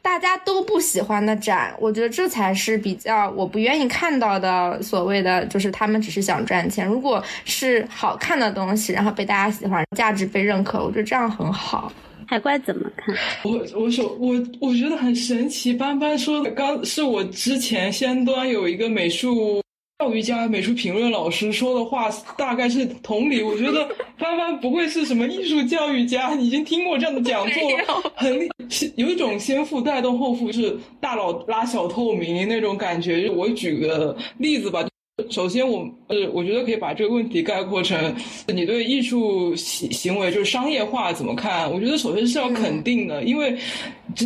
大家都不喜欢的展，我觉得这才是比较我不愿意看到的。所谓的就是他们只是想赚钱，如果是好看的东西，然后被大家喜欢，价值被认可，我觉得这样很好。海怪怎么看？我我说我我觉得很神奇，斑斑说的刚是我之前先端有一个美术。教育家、美术评论老师说的话大概是同理。我觉得 帆帆不会是什么艺术教育家，已经听过这样的讲座，很有一种先富带动后富，是大佬拉小透明那种感觉。我举个例子吧，首先我呃，我觉得可以把这个问题概括成你对艺术行行为就是商业化怎么看？我觉得首先是要肯定的，因为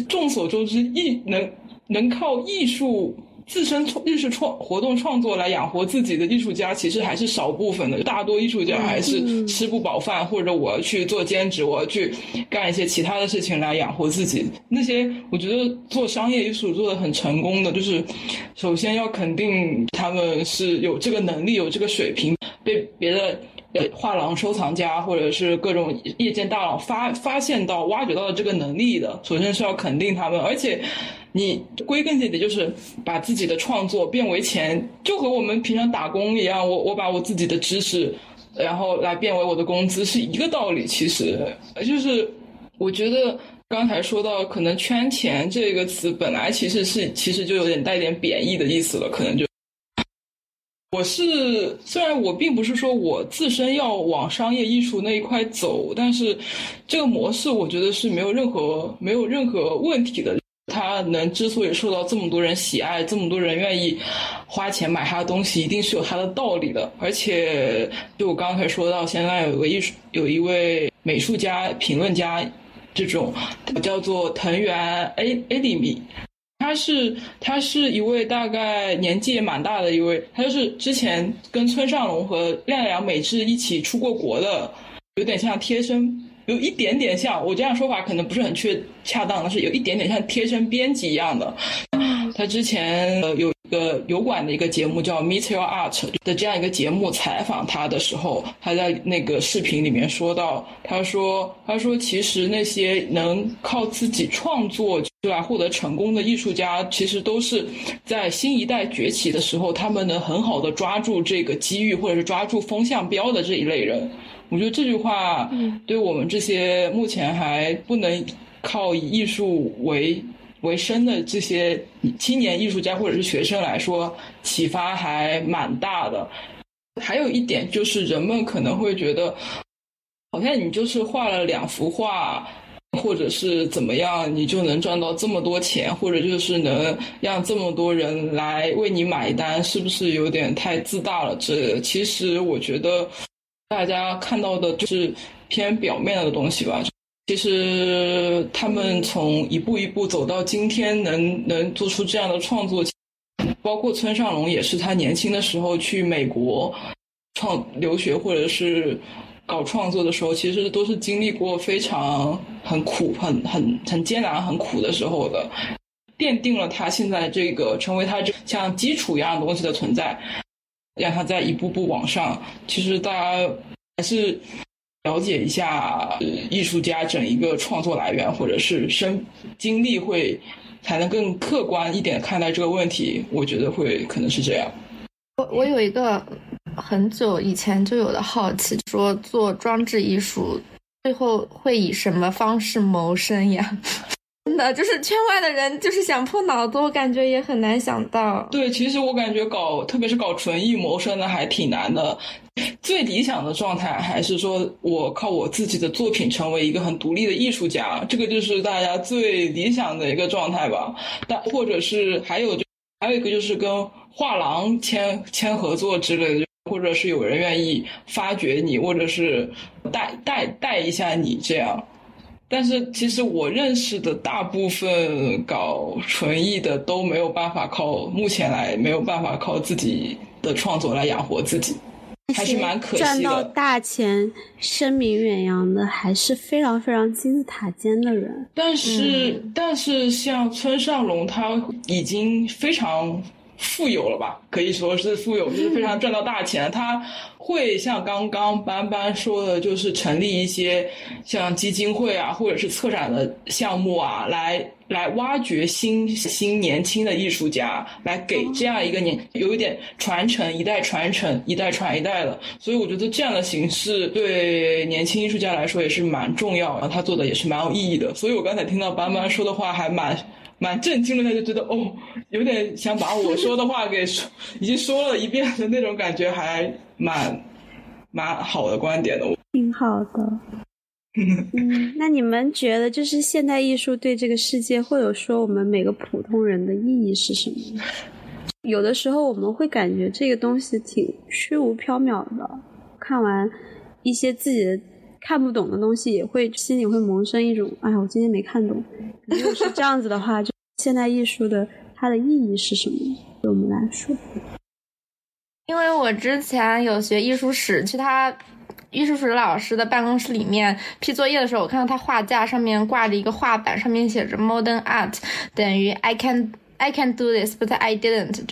众所周知，艺能能靠艺术。自身创艺术创活动创作来养活自己的艺术家，其实还是少部分的。大多艺术家还是吃不饱饭，或者我要去做兼职，我要去干一些其他的事情来养活自己。那些我觉得做商业艺术做的很成功的，就是首先要肯定他们是有这个能力、有这个水平，被别的呃画廊收藏家或者是各种业界大佬发发现到、挖掘到的这个能力的。首先是要肯定他们，而且。你归根结底就是把自己的创作变为钱，就和我们平常打工一样。我我把我自己的知识，然后来变为我的工资，是一个道理。其实，就是我觉得刚才说到可能圈钱这个词，本来其实是其实就有点带点贬义的意思了。可能就我是虽然我并不是说我自身要往商业艺术那一块走，但是这个模式我觉得是没有任何没有任何问题的。他能之所以受到这么多人喜爱，这么多人愿意花钱买他的东西，一定是有他的道理的。而且，就我刚才说到，现在有个艺术，有一位美术家、评论家，这种叫做藤原 A A 里米，他是他是一位大概年纪也蛮大的一位，他就是之前跟村上龙和亮良美智一起出过国的，有点像贴身，有一点点像。我这样说法可能不是很确恰当，但是有一点点像贴身编辑一样的。他之前呃有一。个油管的一个节目叫《Meet Your Art》的这样一个节目，采访他的时候，他在那个视频里面说到，他说，他说，其实那些能靠自己创作来获得成功的艺术家，其实都是在新一代崛起的时候，他们能很好的抓住这个机遇，或者是抓住风向标的这一类人。我觉得这句话，对我们这些目前还不能靠以艺术为。为生的这些青年艺术家或者是学生来说，启发还蛮大的。还有一点就是，人们可能会觉得，好像你就是画了两幅画，或者是怎么样，你就能赚到这么多钱，或者就是能让这么多人来为你买单，是不是有点太自大了？这其实我觉得，大家看到的就是偏表面的东西吧。其实他们从一步一步走到今天，能能做出这样的创作，包括村上龙也是他年轻的时候去美国创留学或者是搞创作的时候，其实都是经历过非常很苦、很很很艰难、很苦的时候的，奠定了他现在这个成为他这像基础一样东西的存在，让他在一步步往上。其实大家还是。了解一下艺术家整一个创作来源，或者是生经历，会才能更客观一点看待这个问题。我觉得会可能是这样。我我有一个很久以前就有的好奇，说做装置艺术最后会以什么方式谋生呀？真的就是圈外的人，就是想破脑子，我感觉也很难想到。对，其实我感觉搞，特别是搞纯艺谋生的，还挺难的。最理想的状态，还是说我靠我自己的作品成为一个很独立的艺术家，这个就是大家最理想的一个状态吧。但或者是还有就，还有一个就是跟画廊签签合作之类的，或者是有人愿意发掘你，或者是带带带一下你这样。但是其实我认识的大部分搞纯艺的都没有办法靠目前来没有办法靠自己的创作来养活自己，还是蛮可惜的。赚到大钱、声名远扬的还是非常非常金字塔尖的人。但是但是像村上龙，他已经非常。富有了吧？可以说是富有，就是非常赚到大钱。他会像刚刚班班说的，就是成立一些像基金会啊，或者是策展的项目啊，来来挖掘新新年轻的艺术家，来给这样一个年有一点传承，一代传承，一代传一代的。所以我觉得这样的形式对年轻艺术家来说也是蛮重要，然后他做的也是蛮有意义的。所以我刚才听到班班说的话，还蛮。蛮震惊的，他就觉得哦，有点想把我说的话给说，已经说了一遍的那种感觉，还蛮蛮好的观点的。挺好的。嗯，那你们觉得，就是现代艺术对这个世界，或者说我们每个普通人的意义是什么？有的时候我们会感觉这个东西挺虚无缥缈的，看完一些自己的。看不懂的东西也会心里会萌生一种，哎呀，我今天没看懂。如果是这样子的话，就现代艺术的它的意义是什么？对我们来说，因为我之前有学艺术史，去他艺术史老师的办公室里面批作业的时候，我看到他画架上面挂着一个画板，上面写着 “Modern Art” 等于 “I can I can do this, but I didn't”。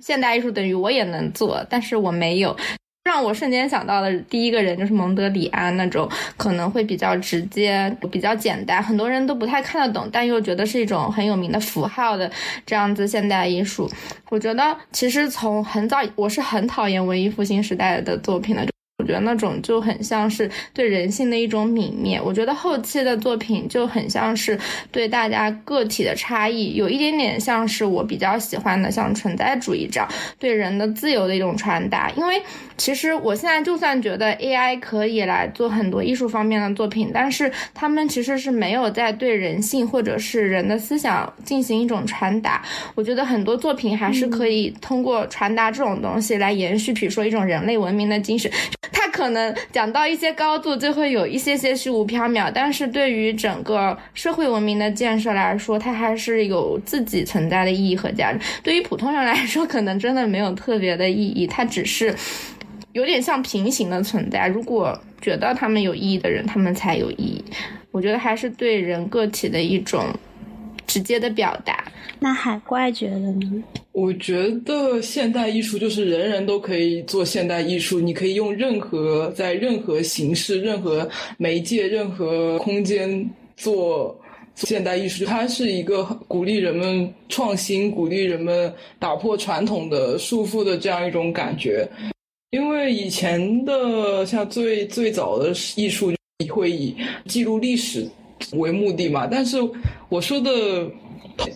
现代艺术等于我也能做，但是我没有。让我瞬间想到的第一个人就是蒙德里安那种可能会比较直接、比较简单，很多人都不太看得懂，但又觉得是一种很有名的符号的这样子现代艺术。我觉得其实从很早，我是很讨厌文艺复兴时代的作品的。我觉得那种就很像是对人性的一种泯灭。我觉得后期的作品就很像是对大家个体的差异，有一点点像是我比较喜欢的，像存在主义这样对人的自由的一种传达。因为其实我现在就算觉得 AI 可以来做很多艺术方面的作品，但是他们其实是没有在对人性或者是人的思想进行一种传达。我觉得很多作品还是可以通过传达这种东西来延续，比如说一种人类文明的精神。它可能讲到一些高度就会有一些些虚无缥缈，但是对于整个社会文明的建设来说，它还是有自己存在的意义和价值。对于普通人来说，可能真的没有特别的意义，它只是有点像平行的存在。如果觉得他们有意义的人，他们才有意义。我觉得还是对人个体的一种直接的表达。那海怪觉得呢？我觉得现代艺术就是人人都可以做现代艺术，你可以用任何在任何形式、任何媒介、任何空间做现代艺术。它是一个鼓励人们创新、鼓励人们打破传统的束缚的这样一种感觉。因为以前的像最最早的艺术会以记录历史为目的嘛，但是我说的。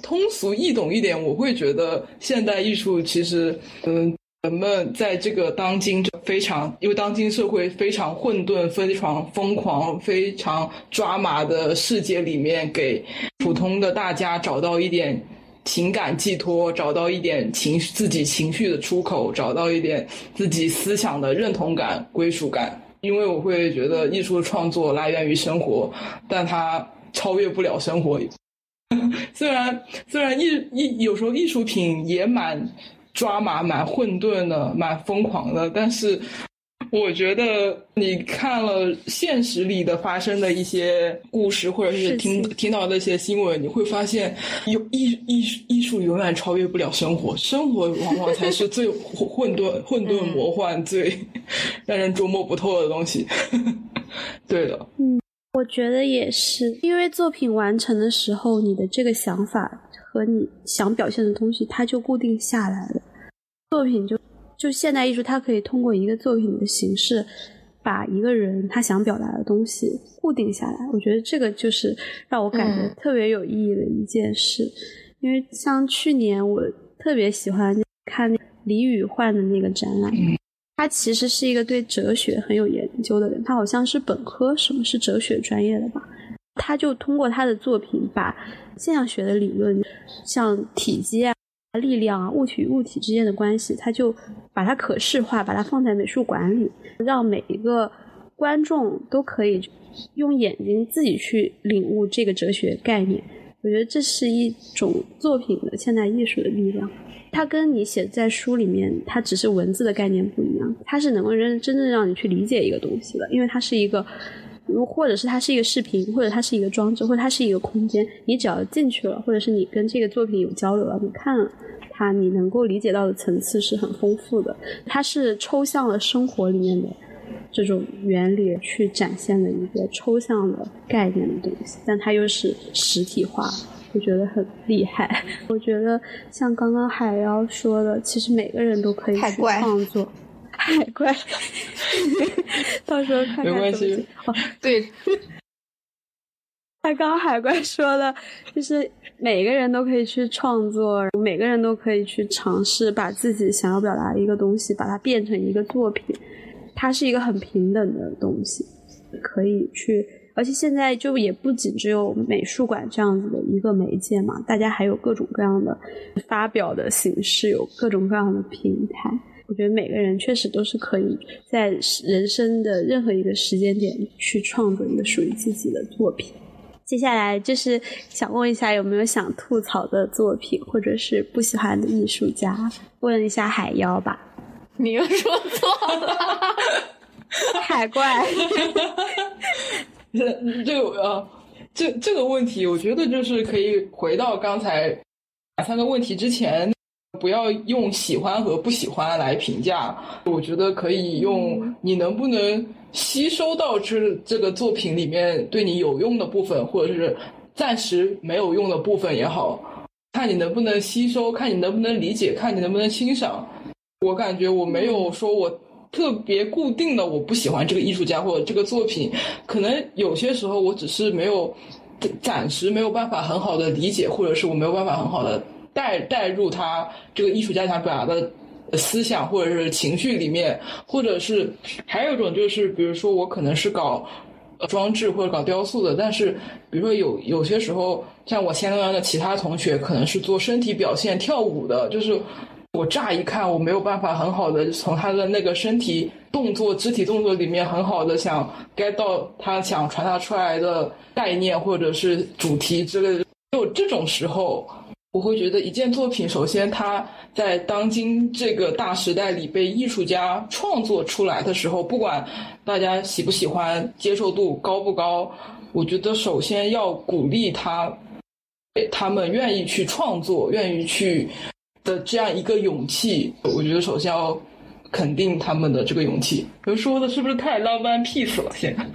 通俗易懂一点，我会觉得现代艺术其实，嗯，人们在这个当今非常，因为当今社会非常混沌、非常疯狂、非常抓马的世界里面，给普通的大家找到一点情感寄托，找到一点情自己情绪的出口，找到一点自己思想的认同感、归属感。因为我会觉得艺术创作来源于生活，但它超越不了生活。虽然虽然艺艺有时候艺术品也蛮抓马、蛮混沌的、蛮疯狂的，但是我觉得你看了现实里的发生的一些故事，或者是听听到的一些新闻，你会发现，有艺艺术艺术永远超越不了生活，生活往往才是最混沌、混沌魔幻、最让人捉摸不透的东西。对的，嗯。我觉得也是，因为作品完成的时候，你的这个想法和你想表现的东西，它就固定下来了。作品就就现代艺术，它可以通过一个作品的形式，把一个人他想表达的东西固定下来。我觉得这个就是让我感觉特别有意义的一件事。因为像去年我特别喜欢看李宇焕的那个展览。他其实是一个对哲学很有研究的人，他好像是本科什么是哲学专业的吧？他就通过他的作品，把现象学的理论，像体积啊、力量啊、物体与物体之间的关系，他就把它可视化，把它放在美术馆里，让每一个观众都可以用眼睛自己去领悟这个哲学概念。我觉得这是一种作品的现代艺术的力量。它跟你写在书里面，它只是文字的概念不一样，它是能够真真正让你去理解一个东西的，因为它是一个，如或者是它是一个视频，或者它是一个装置，或者它是一个空间，你只要进去了，或者是你跟这个作品有交流了，你看了它，你能够理解到的层次是很丰富的。它是抽象了生活里面的这种原理去展现的一个抽象的概念的东西，但它又是实体化。我觉得很厉害。我觉得像刚刚海妖说的，其实每个人都可以去创作。海怪，到时候看看没关系。哦，对。他刚刚海怪 说的，就是每个人都可以去创作，每个人都可以去尝试把自己想要表达的一个东西，把它变成一个作品。它是一个很平等的东西，可以去。而且现在就也不仅只有美术馆这样子的一个媒介嘛，大家还有各种各样的发表的形式，有各种各样的平台。我觉得每个人确实都是可以在人生的任何一个时间点去创作一个属于自己的作品。接下来就是想问一下，有没有想吐槽的作品，或者是不喜欢的艺术家？问一下海妖吧。你又说错了，海怪。这这个呃，这这个问题，我觉得就是可以回到刚才两三个问题之前，不要用喜欢和不喜欢来评价。我觉得可以用你能不能吸收到这这个作品里面对你有用的部分，或者是暂时没有用的部分也好，看你能不能吸收，看你能不能理解，看你能不能欣赏。我感觉我没有说我。特别固定的，我不喜欢这个艺术家或者这个作品，可能有些时候我只是没有暂时没有办法很好的理解，或者是我没有办法很好的带带入他这个艺术家想表达的思想或者是情绪里面，或者是还有一种就是，比如说我可能是搞装置或者搞雕塑的，但是比如说有有些时候，像我前端的其他同学可能是做身体表现跳舞的，就是。我乍一看，我没有办法很好的从他的那个身体动作、肢体动作里面很好的想 get 到他想传达出来的概念或者是主题之类的。有这种时候，我会觉得一件作品，首先它在当今这个大时代里被艺术家创作出来的时候，不管大家喜不喜欢、接受度高不高，我觉得首先要鼓励他，他们愿意去创作、愿意去的这样一个勇气。我觉得首先要肯定他们的这个勇气。我说的是不是太浪漫 peace 了？现在。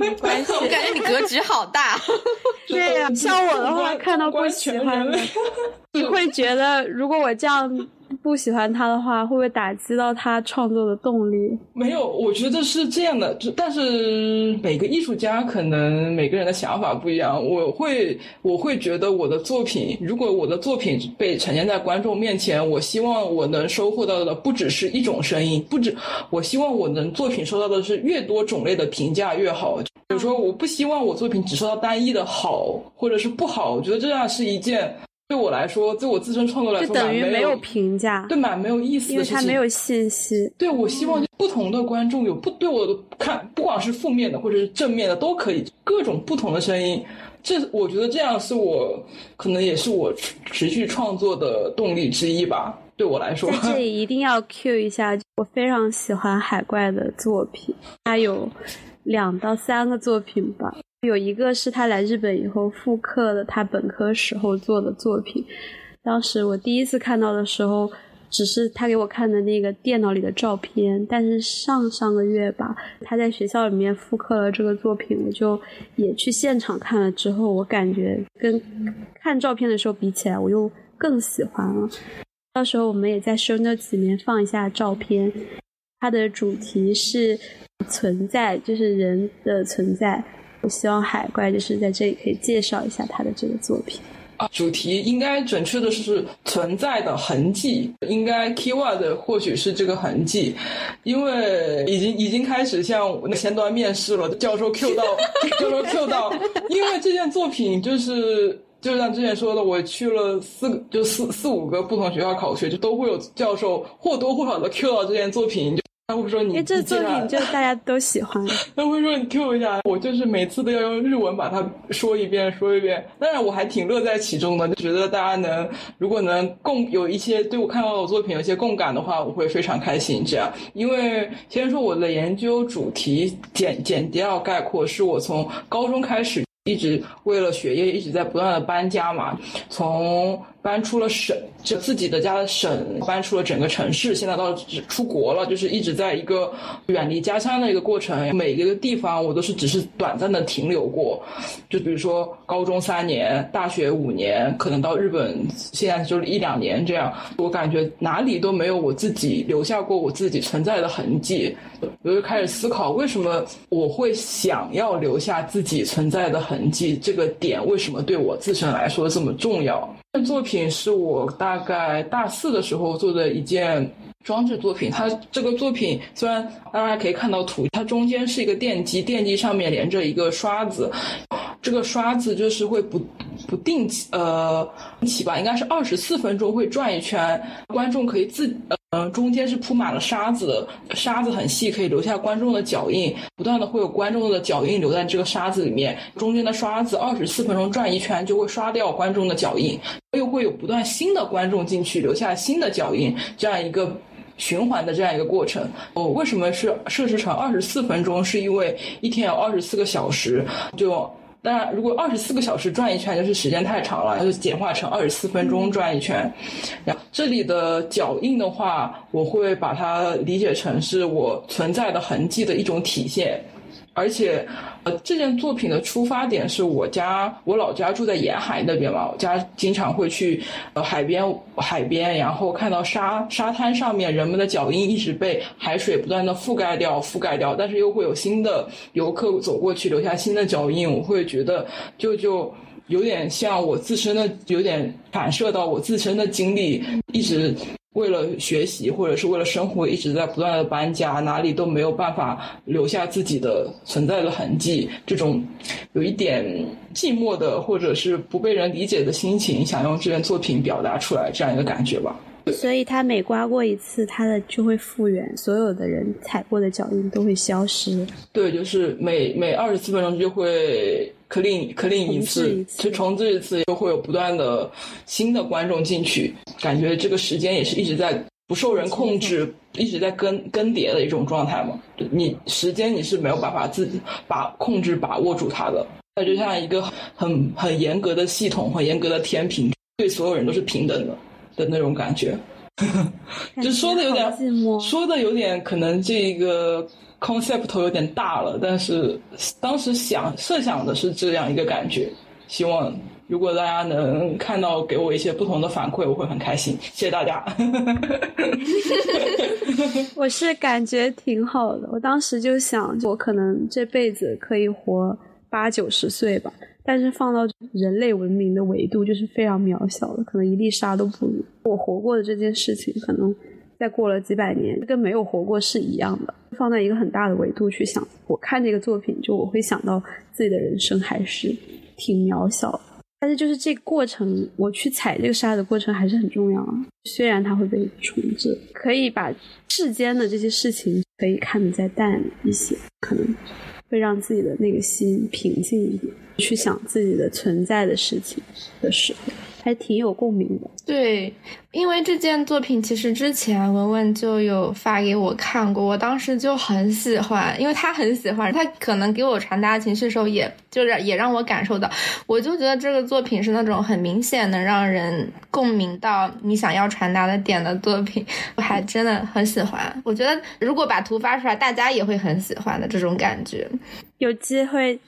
没关系，我感觉你格局好大。对呀，像我的话，看到不喜欢的，你会觉得如果我这样。不喜欢他的话，会不会打击到他创作的动力？没有，我觉得是这样的。就但是每个艺术家可能每个人的想法不一样。我会，我会觉得我的作品，如果我的作品被呈现在观众面前，我希望我能收获到的不只是一种声音，不止。我希望我能作品收到的是越多种类的评价越好。比如说，我不希望我作品只收到单一的好或者是不好。我觉得这样是一件。对我来说，对我自身创作来说，就等于没有评价，对蛮没有意思的事情。因为它没有信息。对，我希望不同的观众有不对我的看，不管是负面的或者是正面的，都可以各种不同的声音。这我觉得这样是我可能也是我持续创作的动力之一吧。对我来说，在这里一定要 cue 一下，我非常喜欢海怪的作品，他有两到三个作品吧。有一个是他来日本以后复刻的他本科时候做的作品，当时我第一次看到的时候，只是他给我看的那个电脑里的照片，但是上上个月吧，他在学校里面复刻了这个作品，我就也去现场看了之后，我感觉跟看照片的时候比起来，我又更喜欢了。到时候我们也在 show notes 里面放一下照片，它的主题是存在，就是人的存在。我希望海怪就是在这里可以介绍一下他的这个作品啊，主题应该准确的是存在的痕迹，应该 keyword 或许是这个痕迹，因为已经已经开始向前端面试了，教授 Q 到教授 Q 到，因为这件作品就是就像之前说的，我去了四个就四四五个不同学校考学，就都会有教授或多或少的 Q 到这件作品就。他会说你因为这作品就大家都喜欢。他会说你 Q 一下，我就是每次都要用日文把它说一遍，说一遍。当然我还挺乐在其中的，就觉得大家能如果能共有一些对我看到的作品有些共感的话，我会非常开心。这样，因为先说我的研究主题简简要概括，是我从高中开始一直为了学业一直在不断的搬家嘛，从。搬出了省，就自己的家的省，搬出了整个城市，现在到出国了，就是一直在一个远离家乡的一个过程。每一个地方我都是只是短暂的停留过，就比如说高中三年，大学五年，可能到日本现在就是一两年这样。我感觉哪里都没有我自己留下过我自己存在的痕迹，我就开始思考为什么我会想要留下自己存在的痕迹，这个点为什么对我自身来说这么重要？这作品是我大概大四的时候做的一件装置作品。它这个作品虽然大家可以看到图，它中间是一个电机，电机上面连着一个刷子，这个刷子就是会不不定期呃起吧，应该是二十四分钟会转一圈，观众可以自。嗯，中间是铺满了沙子，沙子很细，可以留下观众的脚印。不断的会有观众的脚印留在这个沙子里面。中间的刷子二十四分钟转一圈，就会刷掉观众的脚印，又会有不断新的观众进去，留下新的脚印，这样一个循环的这样一个过程。哦，为什么是设置成二十四分钟？是因为一天有二十四个小时，就。当然，如果二十四个小时转一圈，就是时间太长了，就简化成二十四分钟转一圈。然后这里的脚印的话，我会把它理解成是我存在的痕迹的一种体现。而且，呃，这件作品的出发点是我家，我老家住在沿海那边嘛，我家经常会去呃海边，海边，然后看到沙沙滩上面人们的脚印一直被海水不断的覆盖掉，覆盖掉，但是又会有新的游客走过去留下新的脚印，我会觉得就就有点像我自身的，有点反射到我自身的经历，一直。为了学习或者是为了生活，一直在不断的搬家，哪里都没有办法留下自己的存在的痕迹。这种有一点寂寞的或者是不被人理解的心情，想用这件作品表达出来，这样一个感觉吧。所以他每刮过一次，他的就会复原，所有的人踩过的脚印都会消失。对，就是每每二十四分钟就会 clean clean 一次，就重置一次，又会有不断的新的观众进去，感觉这个时间也是一直在不受人控制，一直在更更迭的一种状态嘛。你时间你是没有办法自己把控制把握住它的，它就像一个很很严格的系统，很严格的天平，对所有人都是平等的。的那种感觉，就说的有点说的有点可能这个 concept 有点大了，但是当时想设想的是这样一个感觉。希望如果大家能看到给我一些不同的反馈，我会很开心。谢谢大家。我是感觉挺好的，我当时就想，我可能这辈子可以活八九十岁吧。但是放到人类文明的维度，就是非常渺小的，可能一粒沙都不如。我活过的这件事情，可能再过了几百年，跟没有活过是一样的。放在一个很大的维度去想，我看这个作品，就我会想到自己的人生还是挺渺小的。但是就是这过程，我去踩这个沙的过程还是很重要啊。虽然它会被重置，可以把世间的这些事情可以看得再淡一些，可能会让自己的那个心平静一点。去想自己的存在的事情的时候，还挺有共鸣的。对，因为这件作品其实之前文文就有发给我看过，我当时就很喜欢，因为他很喜欢，他可能给我传达情绪的时候，也就是也让我感受到，我就觉得这个作品是那种很明显能让人共鸣到你想要传达的点的作品，我还真的很喜欢。我觉得如果把图发出来，大家也会很喜欢的这种感觉。有机会。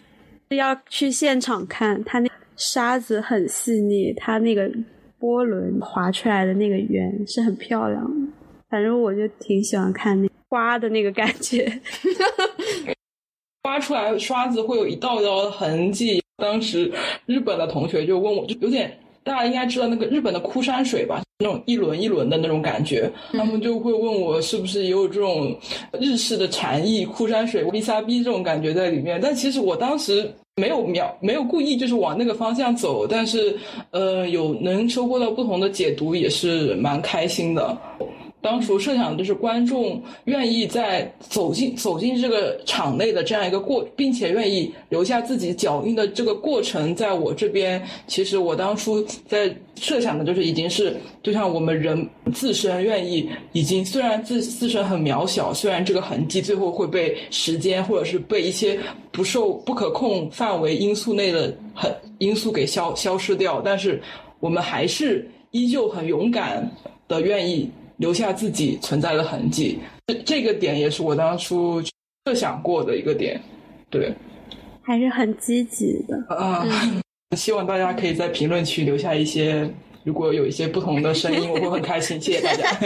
要去现场看，他那沙子很细腻，它那个波轮划出来的那个圆是很漂亮的。反正我就挺喜欢看那刮的那个感觉，刮出来刷子会有一道道的痕迹。当时日本的同学就问我，就有点大家应该知道那个日本的枯山水吧，那种一轮一轮的那种感觉，他们就会问我是不是也有这种日式的禅意枯山水、逼沙逼这种感觉在里面。但其实我当时。没有秒，没有故意就是往那个方向走，但是，呃，有能收获到不同的解读，也是蛮开心的。当初设想的就是观众愿意在走进走进这个场内的这样一个过，并且愿意留下自己脚印的这个过程，在我这边，其实我当初在设想的就是已经是就像我们人自身愿意，已经虽然自自身很渺小，虽然这个痕迹最后会被时间或者是被一些不受不可控范围因素内的很因素给消消失掉，但是我们还是依旧很勇敢的愿意。留下自己存在的痕迹，这这个点也是我当初设想过的一个点，对，还是很积极的啊！希望大家可以在评论区留下一些，如果有一些不同的声音，我会很开心。谢谢大家，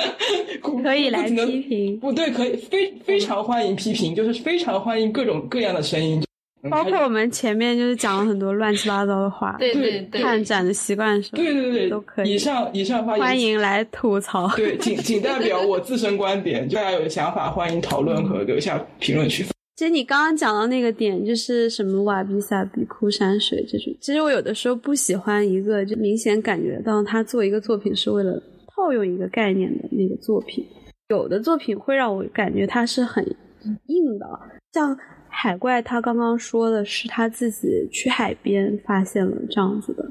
可以来批评，不对，可以非非常欢迎批评，就是非常欢迎各种各样的声音。包括我们前面就是讲了很多乱七八糟的话，对对对，看展的习惯什么，对对对，都可以。以上以上发言，欢迎来吐槽。对，仅仅代表我自身观点，大家有想法欢迎讨论和留下评论区。其实你刚刚讲到那个点，就是什么瓦比萨比枯山水这种，其实我有的时候不喜欢一个，就明显感觉到他做一个作品是为了套用一个概念的那个作品。有的作品会让我感觉它是很硬的，像。海怪他刚刚说的是他自己去海边发现了这样子的，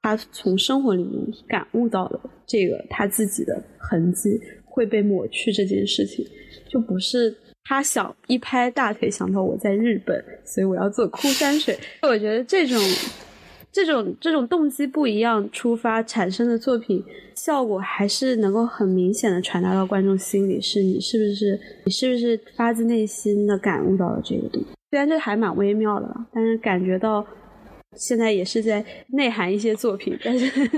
他从生活里面感悟到了这个他自己的痕迹会被抹去这件事情，就不是他想一拍大腿想到我在日本，所以我要做枯山水。我觉得这种。这种这种动机不一样出发产生的作品效果还是能够很明显的传达到观众心里，是你是不是你是不是发自内心的感悟到了这个东西？虽然这还蛮微妙的，但是感觉到现在也是在内涵一些作品，但是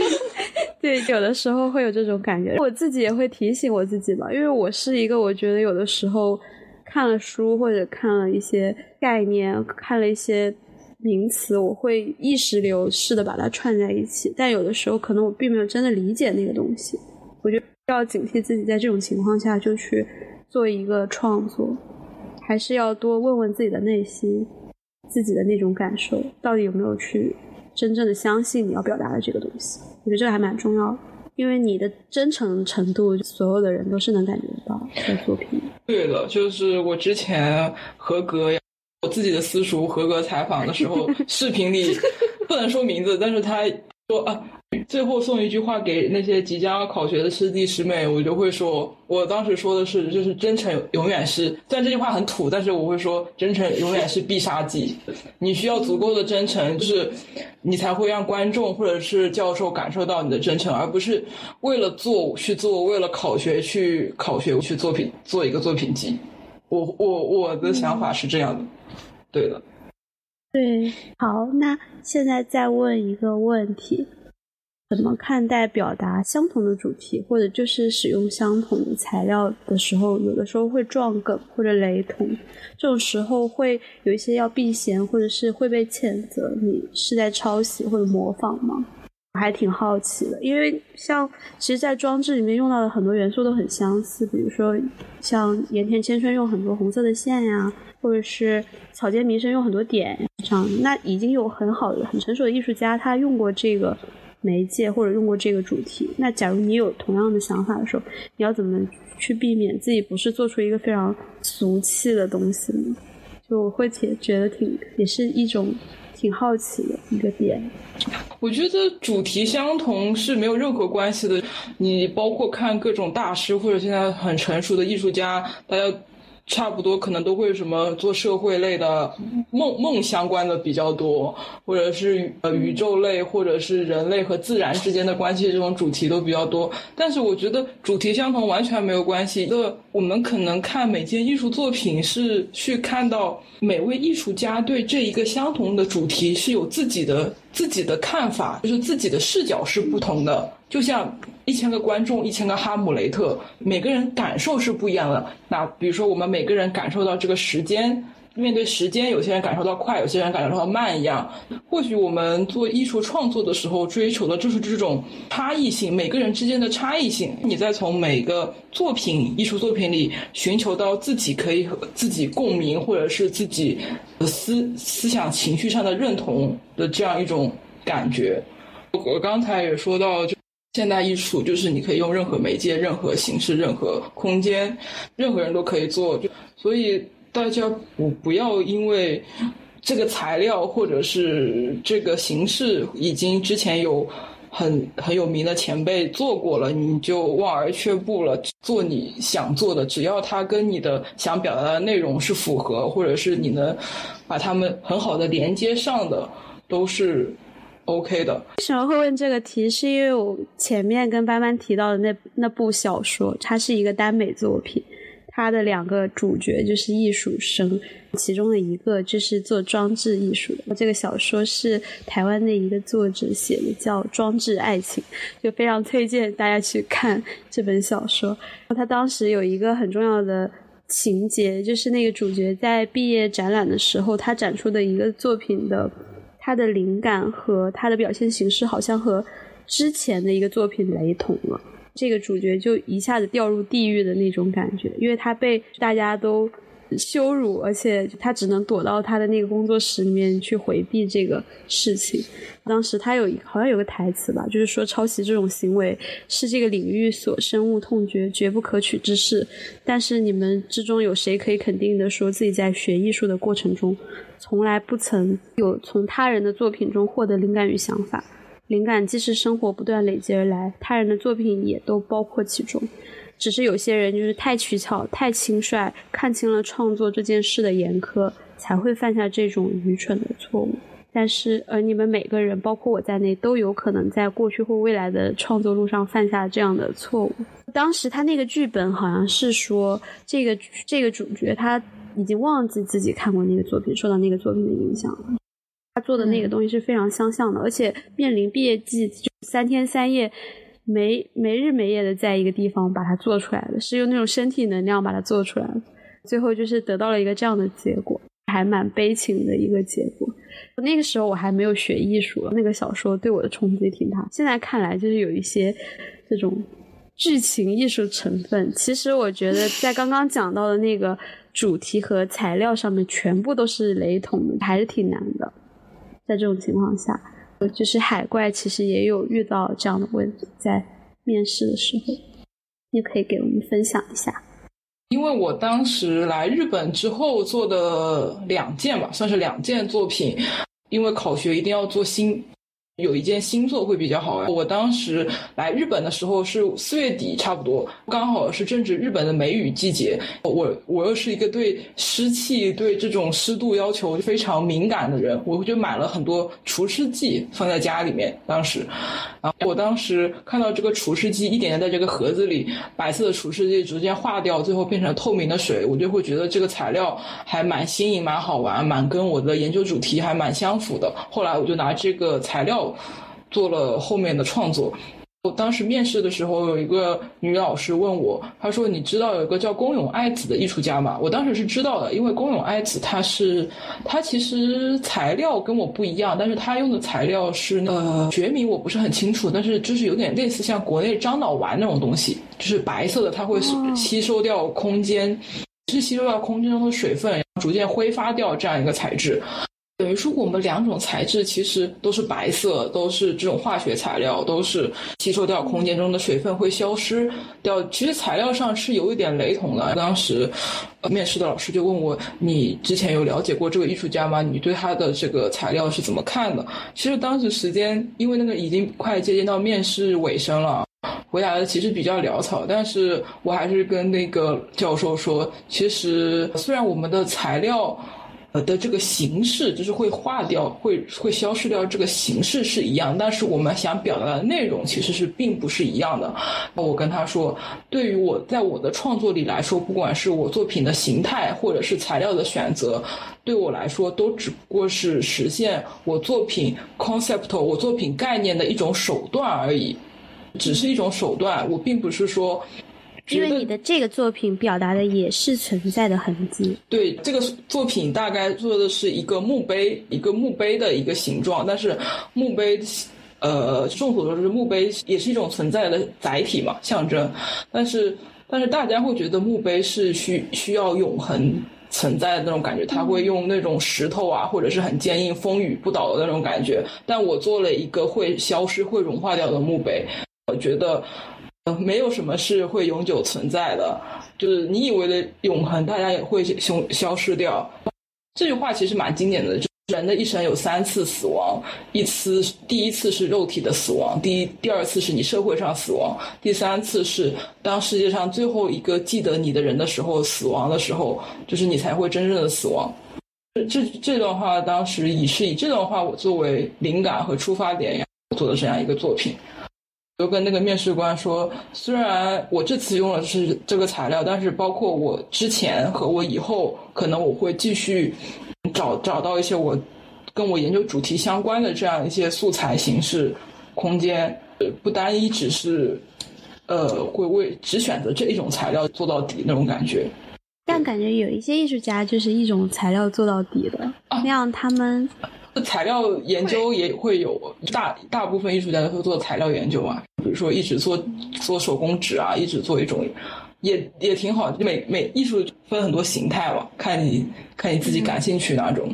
对有的时候会有这种感觉，我自己也会提醒我自己吧，因为我是一个我觉得有的时候看了书或者看了一些概念，看了一些。名词我会意识流式的把它串在一起，但有的时候可能我并没有真的理解那个东西。我觉得要警惕自己在这种情况下就去做一个创作，还是要多问问自己的内心，自己的那种感受到底有没有去真正的相信你要表达的这个东西。我觉得这个还蛮重要的。因为你的真诚程度，所有的人都是能感觉到在作品。对的，就是我之前合格，我自己的私塾合格采访的时候，视频里不能说名字，但是他说啊。最后送一句话给那些即将要考学的师弟师妹，我就会说，我当时说的是，就是真诚永远是，虽然这句话很土，但是我会说，真诚永远是必杀技。你需要足够的真诚，就是你才会让观众或者是教授感受到你的真诚，而不是为了做去做，为了考学去考学去作品做一个作品集。我我我的想法是这样的，对的。对，好，那现在再问一个问题。怎么看待表达相同的主题，或者就是使用相同的材料的时候，有的时候会撞梗或者雷同，这种时候会有一些要避嫌，或者是会被谴责，你是在抄袭或者模仿吗？还挺好奇的，因为像其实，在装置里面用到的很多元素都很相似，比如说像盐田千春用很多红色的线呀，或者是草间弥生用很多点这样，那已经有很好的、很成熟的艺术家他用过这个。媒介或者用过这个主题，那假如你有同样的想法的时候，你要怎么去避免自己不是做出一个非常俗气的东西呢？就我会觉觉得挺也是一种挺好奇的一个点。我觉得主题相同是没有任何关系的。你包括看各种大师或者现在很成熟的艺术家，大家。差不多可能都会什么做社会类的梦梦相关的比较多，或者是呃宇宙类，或者是人类和自然之间的关系这种主题都比较多。但是我觉得主题相同完全没有关系。个我们可能看每件艺术作品是去看到每位艺术家对这一个相同的主题是有自己的自己的看法，就是自己的视角是不同的。就像一千个观众，一千个哈姆雷特，每个人感受是不一样的。那比如说，我们每个人感受到这个时间，面对时间，有些人感受到快，有些人感受到慢一样。或许我们做艺术创作的时候，追求的就是这种差异性，每个人之间的差异性。你在从每个作品、艺术作品里寻求到自己可以和自己共鸣，或者是自己思思想情绪上的认同的这样一种感觉。我刚才也说到，就。现代艺术就是你可以用任何媒介、任何形式、任何空间，任何人都可以做。就所以大家不不要因为这个材料或者是这个形式已经之前有很很有名的前辈做过了，你就望而却步了。做你想做的，只要它跟你的想表达的内容是符合，或者是你能把它们很好的连接上的，都是。OK 的。为什么会问这个题？是因为我前面跟班班提到的那那部小说，它是一个耽美作品，它的两个主角就是艺术生，其中的一个就是做装置艺术的。这个小说是台湾的一个作者写的，叫《装置爱情》，就非常推荐大家去看这本小说。他当时有一个很重要的情节，就是那个主角在毕业展览的时候，他展出的一个作品的。他的灵感和他的表现形式好像和之前的一个作品雷同了，这个主角就一下子掉入地狱的那种感觉，因为他被大家都羞辱，而且他只能躲到他的那个工作室里面去回避这个事情。当时他有好像有个台词吧，就是说抄袭这种行为是这个领域所深恶痛绝、绝不可取之事。但是你们之中有谁可以肯定的说自己在学艺术的过程中？从来不曾有从他人的作品中获得灵感与想法，灵感既是生活不断累积而来，他人的作品也都包括其中。只是有些人就是太取巧、太轻率，看清了创作这件事的严苛，才会犯下这种愚蠢的错误。但是，而你们每个人，包括我在内，都有可能在过去或未来的创作路上犯下这样的错误。当时他那个剧本好像是说，这个这个主角他。已经忘记自己看过那个作品，受到那个作品的影响了。他做的那个东西是非常相像的，而且面临毕业季，就三天三夜没没日没夜的在一个地方把它做出来的，是用那种身体能量把它做出来的。最后就是得到了一个这样的结果，还蛮悲情的一个结果。那个时候我还没有学艺术，那个小说对我的冲击挺大。现在看来就是有一些这种剧情艺术成分。其实我觉得在刚刚讲到的那个。主题和材料上面全部都是雷同的，还是挺难的。在这种情况下，就是海怪其实也有遇到这样的问题，在面试的时候，也可以给我们分享一下。因为我当时来日本之后做的两件吧，算是两件作品，因为考学一定要做新。有一件新作会比较好玩。我当时来日本的时候是四月底，差不多刚好是正值日本的梅雨季节。我我又是一个对湿气、对这种湿度要求非常敏感的人，我就买了很多除湿剂放在家里面。当时，然后，我当时看到这个除湿剂一点点在这个盒子里，白色的除湿剂逐渐化掉，最后变成透明的水，我就会觉得这个材料还蛮新颖、蛮好玩、蛮跟我的研究主题还蛮相符的。后来我就拿这个材料。做了后面的创作。我当时面试的时候，有一个女老师问我，她说：“你知道有一个叫宫永爱子的艺术家吗？”我当时是知道的，因为宫永爱子她是，她其实材料跟我不一样，但是她用的材料是呃学名我不是很清楚，但是就是有点类似像国内樟脑丸那种东西，就是白色的，它会吸收掉空间，是吸收掉空间中的水分，逐渐挥发掉这样一个材质。等于说，我们两种材质其实都是白色，都是这种化学材料，都是吸收掉空间中的水分会消失掉。其实材料上是有一点雷同的。当时，面试的老师就问我：“你之前有了解过这个艺术家吗？你对他的这个材料是怎么看的？”其实当时时间，因为那个已经快接近到面试尾声了，回答的其实比较潦草。但是我还是跟那个教授说：“其实虽然我们的材料。”的这个形式就是会化掉，会会消失掉。这个形式是一样，但是我们想表达的内容其实是并不是一样的。我跟他说，对于我在我的创作里来说，不管是我作品的形态或者是材料的选择，对我来说都只不过是实现我作品 concept、我作品概念的一种手段而已，只是一种手段。我并不是说。因为你的这个作品表达的也是存在的痕迹。对，这个作品大概做的是一个墓碑，一个墓碑的一个形状。但是墓碑，呃，众所周知，墓碑也是一种存在的载体嘛，象征。但是，但是大家会觉得墓碑是需需要永恒存在的那种感觉，他会用那种石头啊，或者是很坚硬、风雨不倒的那种感觉。但我做了一个会消失、会融化掉的墓碑，我觉得。没有什么是会永久存在的，就是你以为的永恒，大家也会消消失掉。这句话其实蛮经典的，就人的一生有三次死亡，一次第一次是肉体的死亡，第一第二次是你社会上死亡，第三次是当世界上最后一个记得你的人的时候死亡的时候，就是你才会真正的死亡。这这段话当时以是以这段话我作为灵感和出发点做的这样一个作品。就跟那个面试官说，虽然我这次用的是这个材料，但是包括我之前和我以后，可能我会继续找找到一些我跟我研究主题相关的这样一些素材形式空间，不单一只是呃会为只选择这一种材料做到底那种感觉。但感觉有一些艺术家就是一种材料做到底的，那样他们。材料研究也会有大大部分艺术家都会做材料研究嘛，比如说一直做做手工纸啊，一直做一种，也也挺好。每每艺术分很多形态嘛，看你看你自己感兴趣哪种，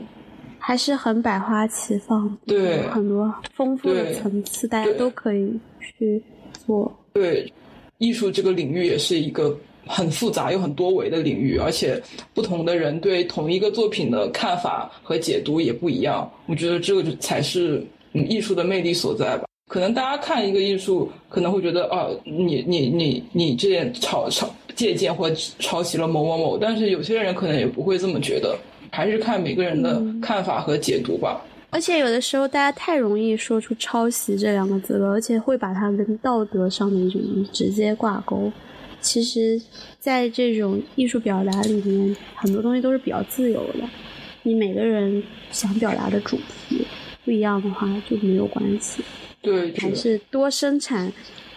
还是很百花齐放，对，很多丰富的层次，大家都可以去做。对，艺术这个领域也是一个。很复杂又很多维的领域，而且不同的人对同一个作品的看法和解读也不一样。我觉得这个才是艺术的魅力所在吧。可能大家看一个艺术，可能会觉得啊，你你你你这件抄抄借鉴或抄袭了某某某，但是有些人可能也不会这么觉得，还是看每个人的看法和解读吧。而且有的时候大家太容易说出抄袭这两个字了，而且会把它跟道德上的一种直接挂钩。其实，在这种艺术表达里面，很多东西都是比较自由的。你每个人想表达的主题不一样的话，就没有关系。对，还是多生产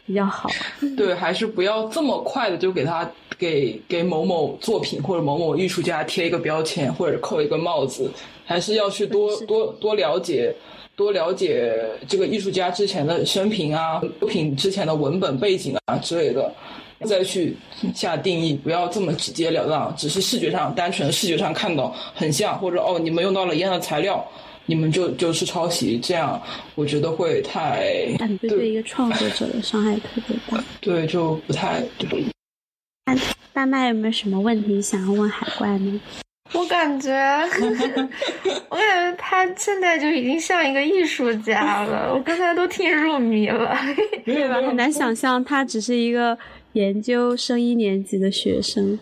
比较好。对，还是不要这么快的就给他给给某某作品或者某某艺术家贴一个标签或者扣一个帽子，还是要去多多多了解，多了解这个艺术家之前的生平啊，作品之前的文本背景啊之类的。再去下定义，不要这么直截了当，只是视觉上单纯视觉上看到很像，或者哦，你们用到了一样的材料，你们就就是抄袭，这样我觉得会太感觉对一个创作者的伤害特别大。对，就不太对。大麦有没有什么问题想要问海怪呢？我感觉，我感觉他现在就已经像一个艺术家了。我刚才都听入迷了，对吧？很难想象他只是一个研究生一年级的学生。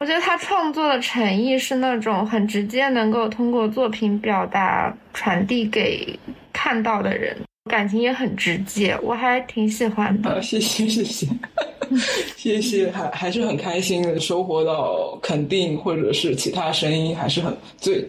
我觉得他创作的诚意是那种很直接，能够通过作品表达、传递给看到的人，感情也很直接，我还挺喜欢的。谢谢，谢谢。谢谢，还还是很开心的，收获到肯定或者是其他声音，还是很最，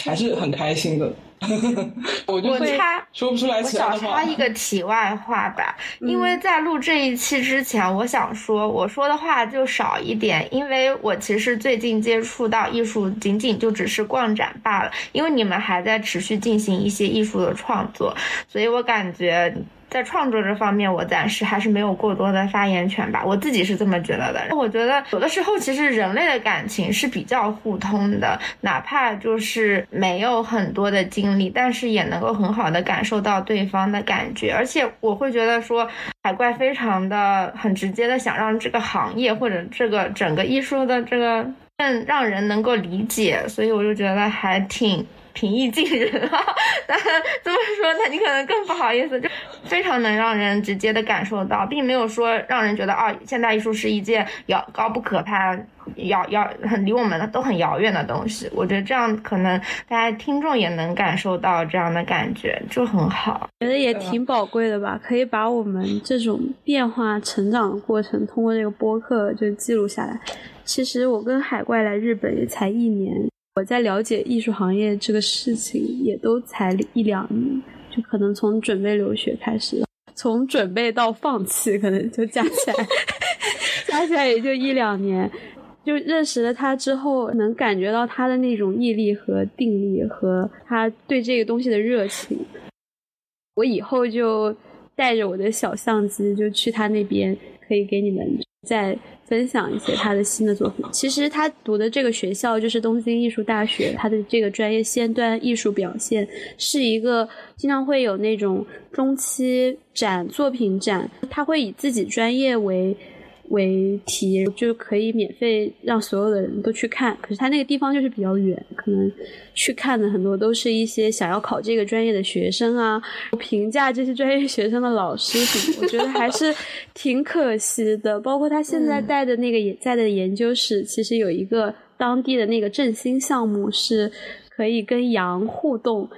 还是很开心的。我就插说不出来其他话。我小插一个题外话吧，因为在录这一期之前，我想说我说的话就少一点，因为我其实最近接触到艺术，仅仅就只是逛展罢了。因为你们还在持续进行一些艺术的创作，所以我感觉。在创作这方面，我暂时还是没有过多的发言权吧，我自己是这么觉得的。我觉得有的时候，其实人类的感情是比较互通的，哪怕就是没有很多的经历，但是也能够很好的感受到对方的感觉。而且我会觉得说，海怪非常的很直接的想让这个行业或者这个整个艺术的这个更让人能够理解，所以我就觉得还挺。平易近人啊，但这么说，那你可能更不好意思，就非常能让人直接的感受到，并没有说让人觉得啊，现代艺术是一件遥高不可攀、遥遥很离我们都很遥远的东西。我觉得这样可能大家听众也能感受到这样的感觉，就很好。觉得也挺宝贵的吧，可以把我们这种变化成长的过程通过这个播客就记录下来。其实我跟海怪来日本也才一年。我在了解艺术行业这个事情，也都才一两年，就可能从准备留学开始，从准备到放弃，可能就加起来，加起来也就一两年。就认识了他之后，能感觉到他的那种毅力和定力，和他对这个东西的热情。我以后就带着我的小相机，就去他那边，可以给你们在。分享一些他的新的作品。其实他读的这个学校就是东京艺术大学，他的这个专业线段艺术表现是一个经常会有那种中期展、作品展，他会以自己专业为。为题就可以免费让所有的人都去看，可是他那个地方就是比较远，可能去看的很多都是一些想要考这个专业的学生啊，评价这些专业学生的老师什么，我觉得还是挺可惜的。包括他现在带的那个也在的研究室，其实有一个当地的那个振兴项目，是可以跟羊互动。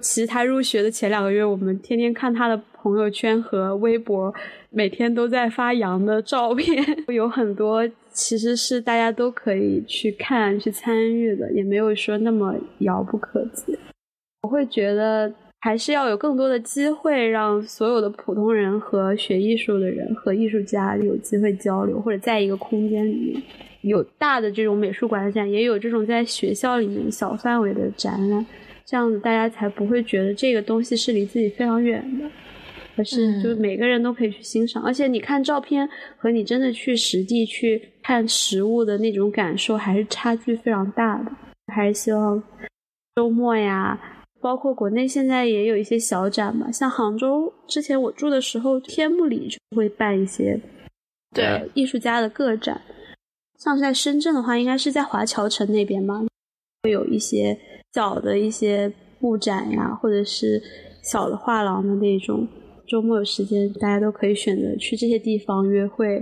其实他入学的前两个月，我们天天看他的朋友圈和微博。每天都在发羊的照片，有很多其实是大家都可以去看、去参与的，也没有说那么遥不可及。我会觉得还是要有更多的机会，让所有的普通人和学艺术的人和艺术家有机会交流，或者在一个空间里面有大的这种美术馆展，也有这种在学校里面小范围的展览，这样子大家才不会觉得这个东西是离自己非常远的。可是，就每个人都可以去欣赏，而且你看照片和你真的去实地去看实物的那种感受，还是差距非常大的。还是希望周末呀，包括国内现在也有一些小展嘛，像杭州之前我住的时候，天目里就会办一些对艺术家的个展。像是在深圳的话，应该是在华侨城那边嘛，会有一些小的一些布展呀，或者是小的画廊的那种。周末有时间，大家都可以选择去这些地方约会、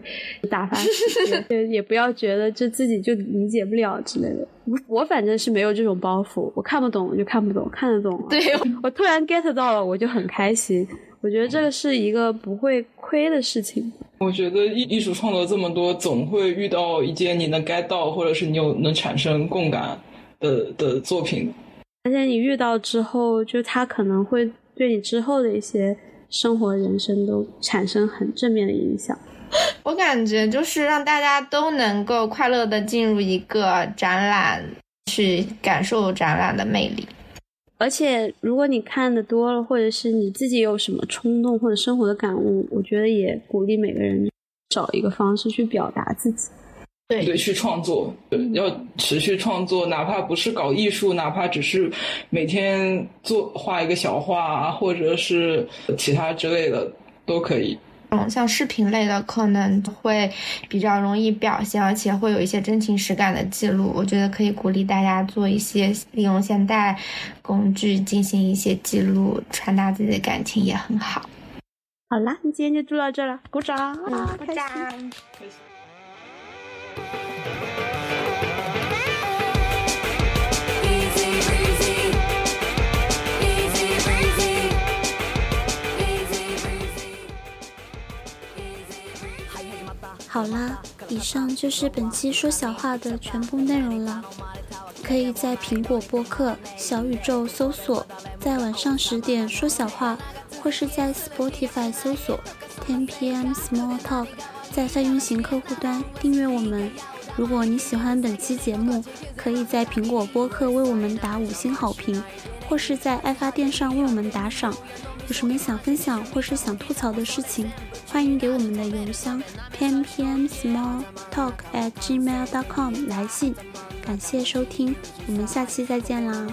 打发时间，也也不要觉得就自己就理解不了之类的。我反正是没有这种包袱，我看不懂我就看不懂，看得懂。对我突然 get 到了，我就很开心。我觉得这个是一个不会亏的事情。我觉得艺艺术创作这么多，总会遇到一件你能 get 到，或者是你有能产生共感的的作品。而且你遇到之后，就他可能会对你之后的一些。生活、人生都产生很正面的影响。我感觉就是让大家都能够快乐的进入一个展览，去感受展览的魅力。而且，如果你看的多了，或者是你自己有什么冲动或者生活的感悟，我觉得也鼓励每个人找一个方式去表达自己。对对，去创作，对，要持续创作，哪怕不是搞艺术，哪怕只是每天做画一个小画啊，或者是其他之类的都可以。嗯，像视频类的可能会比较容易表现，而且会有一些真情实感的记录。我觉得可以鼓励大家做一些利用现代工具进行一些记录，传达自己的感情也很好。好啦，今天就录到这了，鼓掌！鼓掌。好啦，以上就是本期说小话的全部内容了。可以在苹果播客、小宇宙搜索，在晚上十点说小话，或是在 Spotify 搜索 Ten PM Small Talk，在泛运行客户端订阅我们。如果你喜欢本期节目，可以在苹果播客为我们打五星好评，或是在爱发电上为我们打赏。有什么想分享或是想吐槽的事情，欢迎给我们的邮箱 pmpmsmalltalk@gmail.com 来信。感谢收听，我们下期再见啦。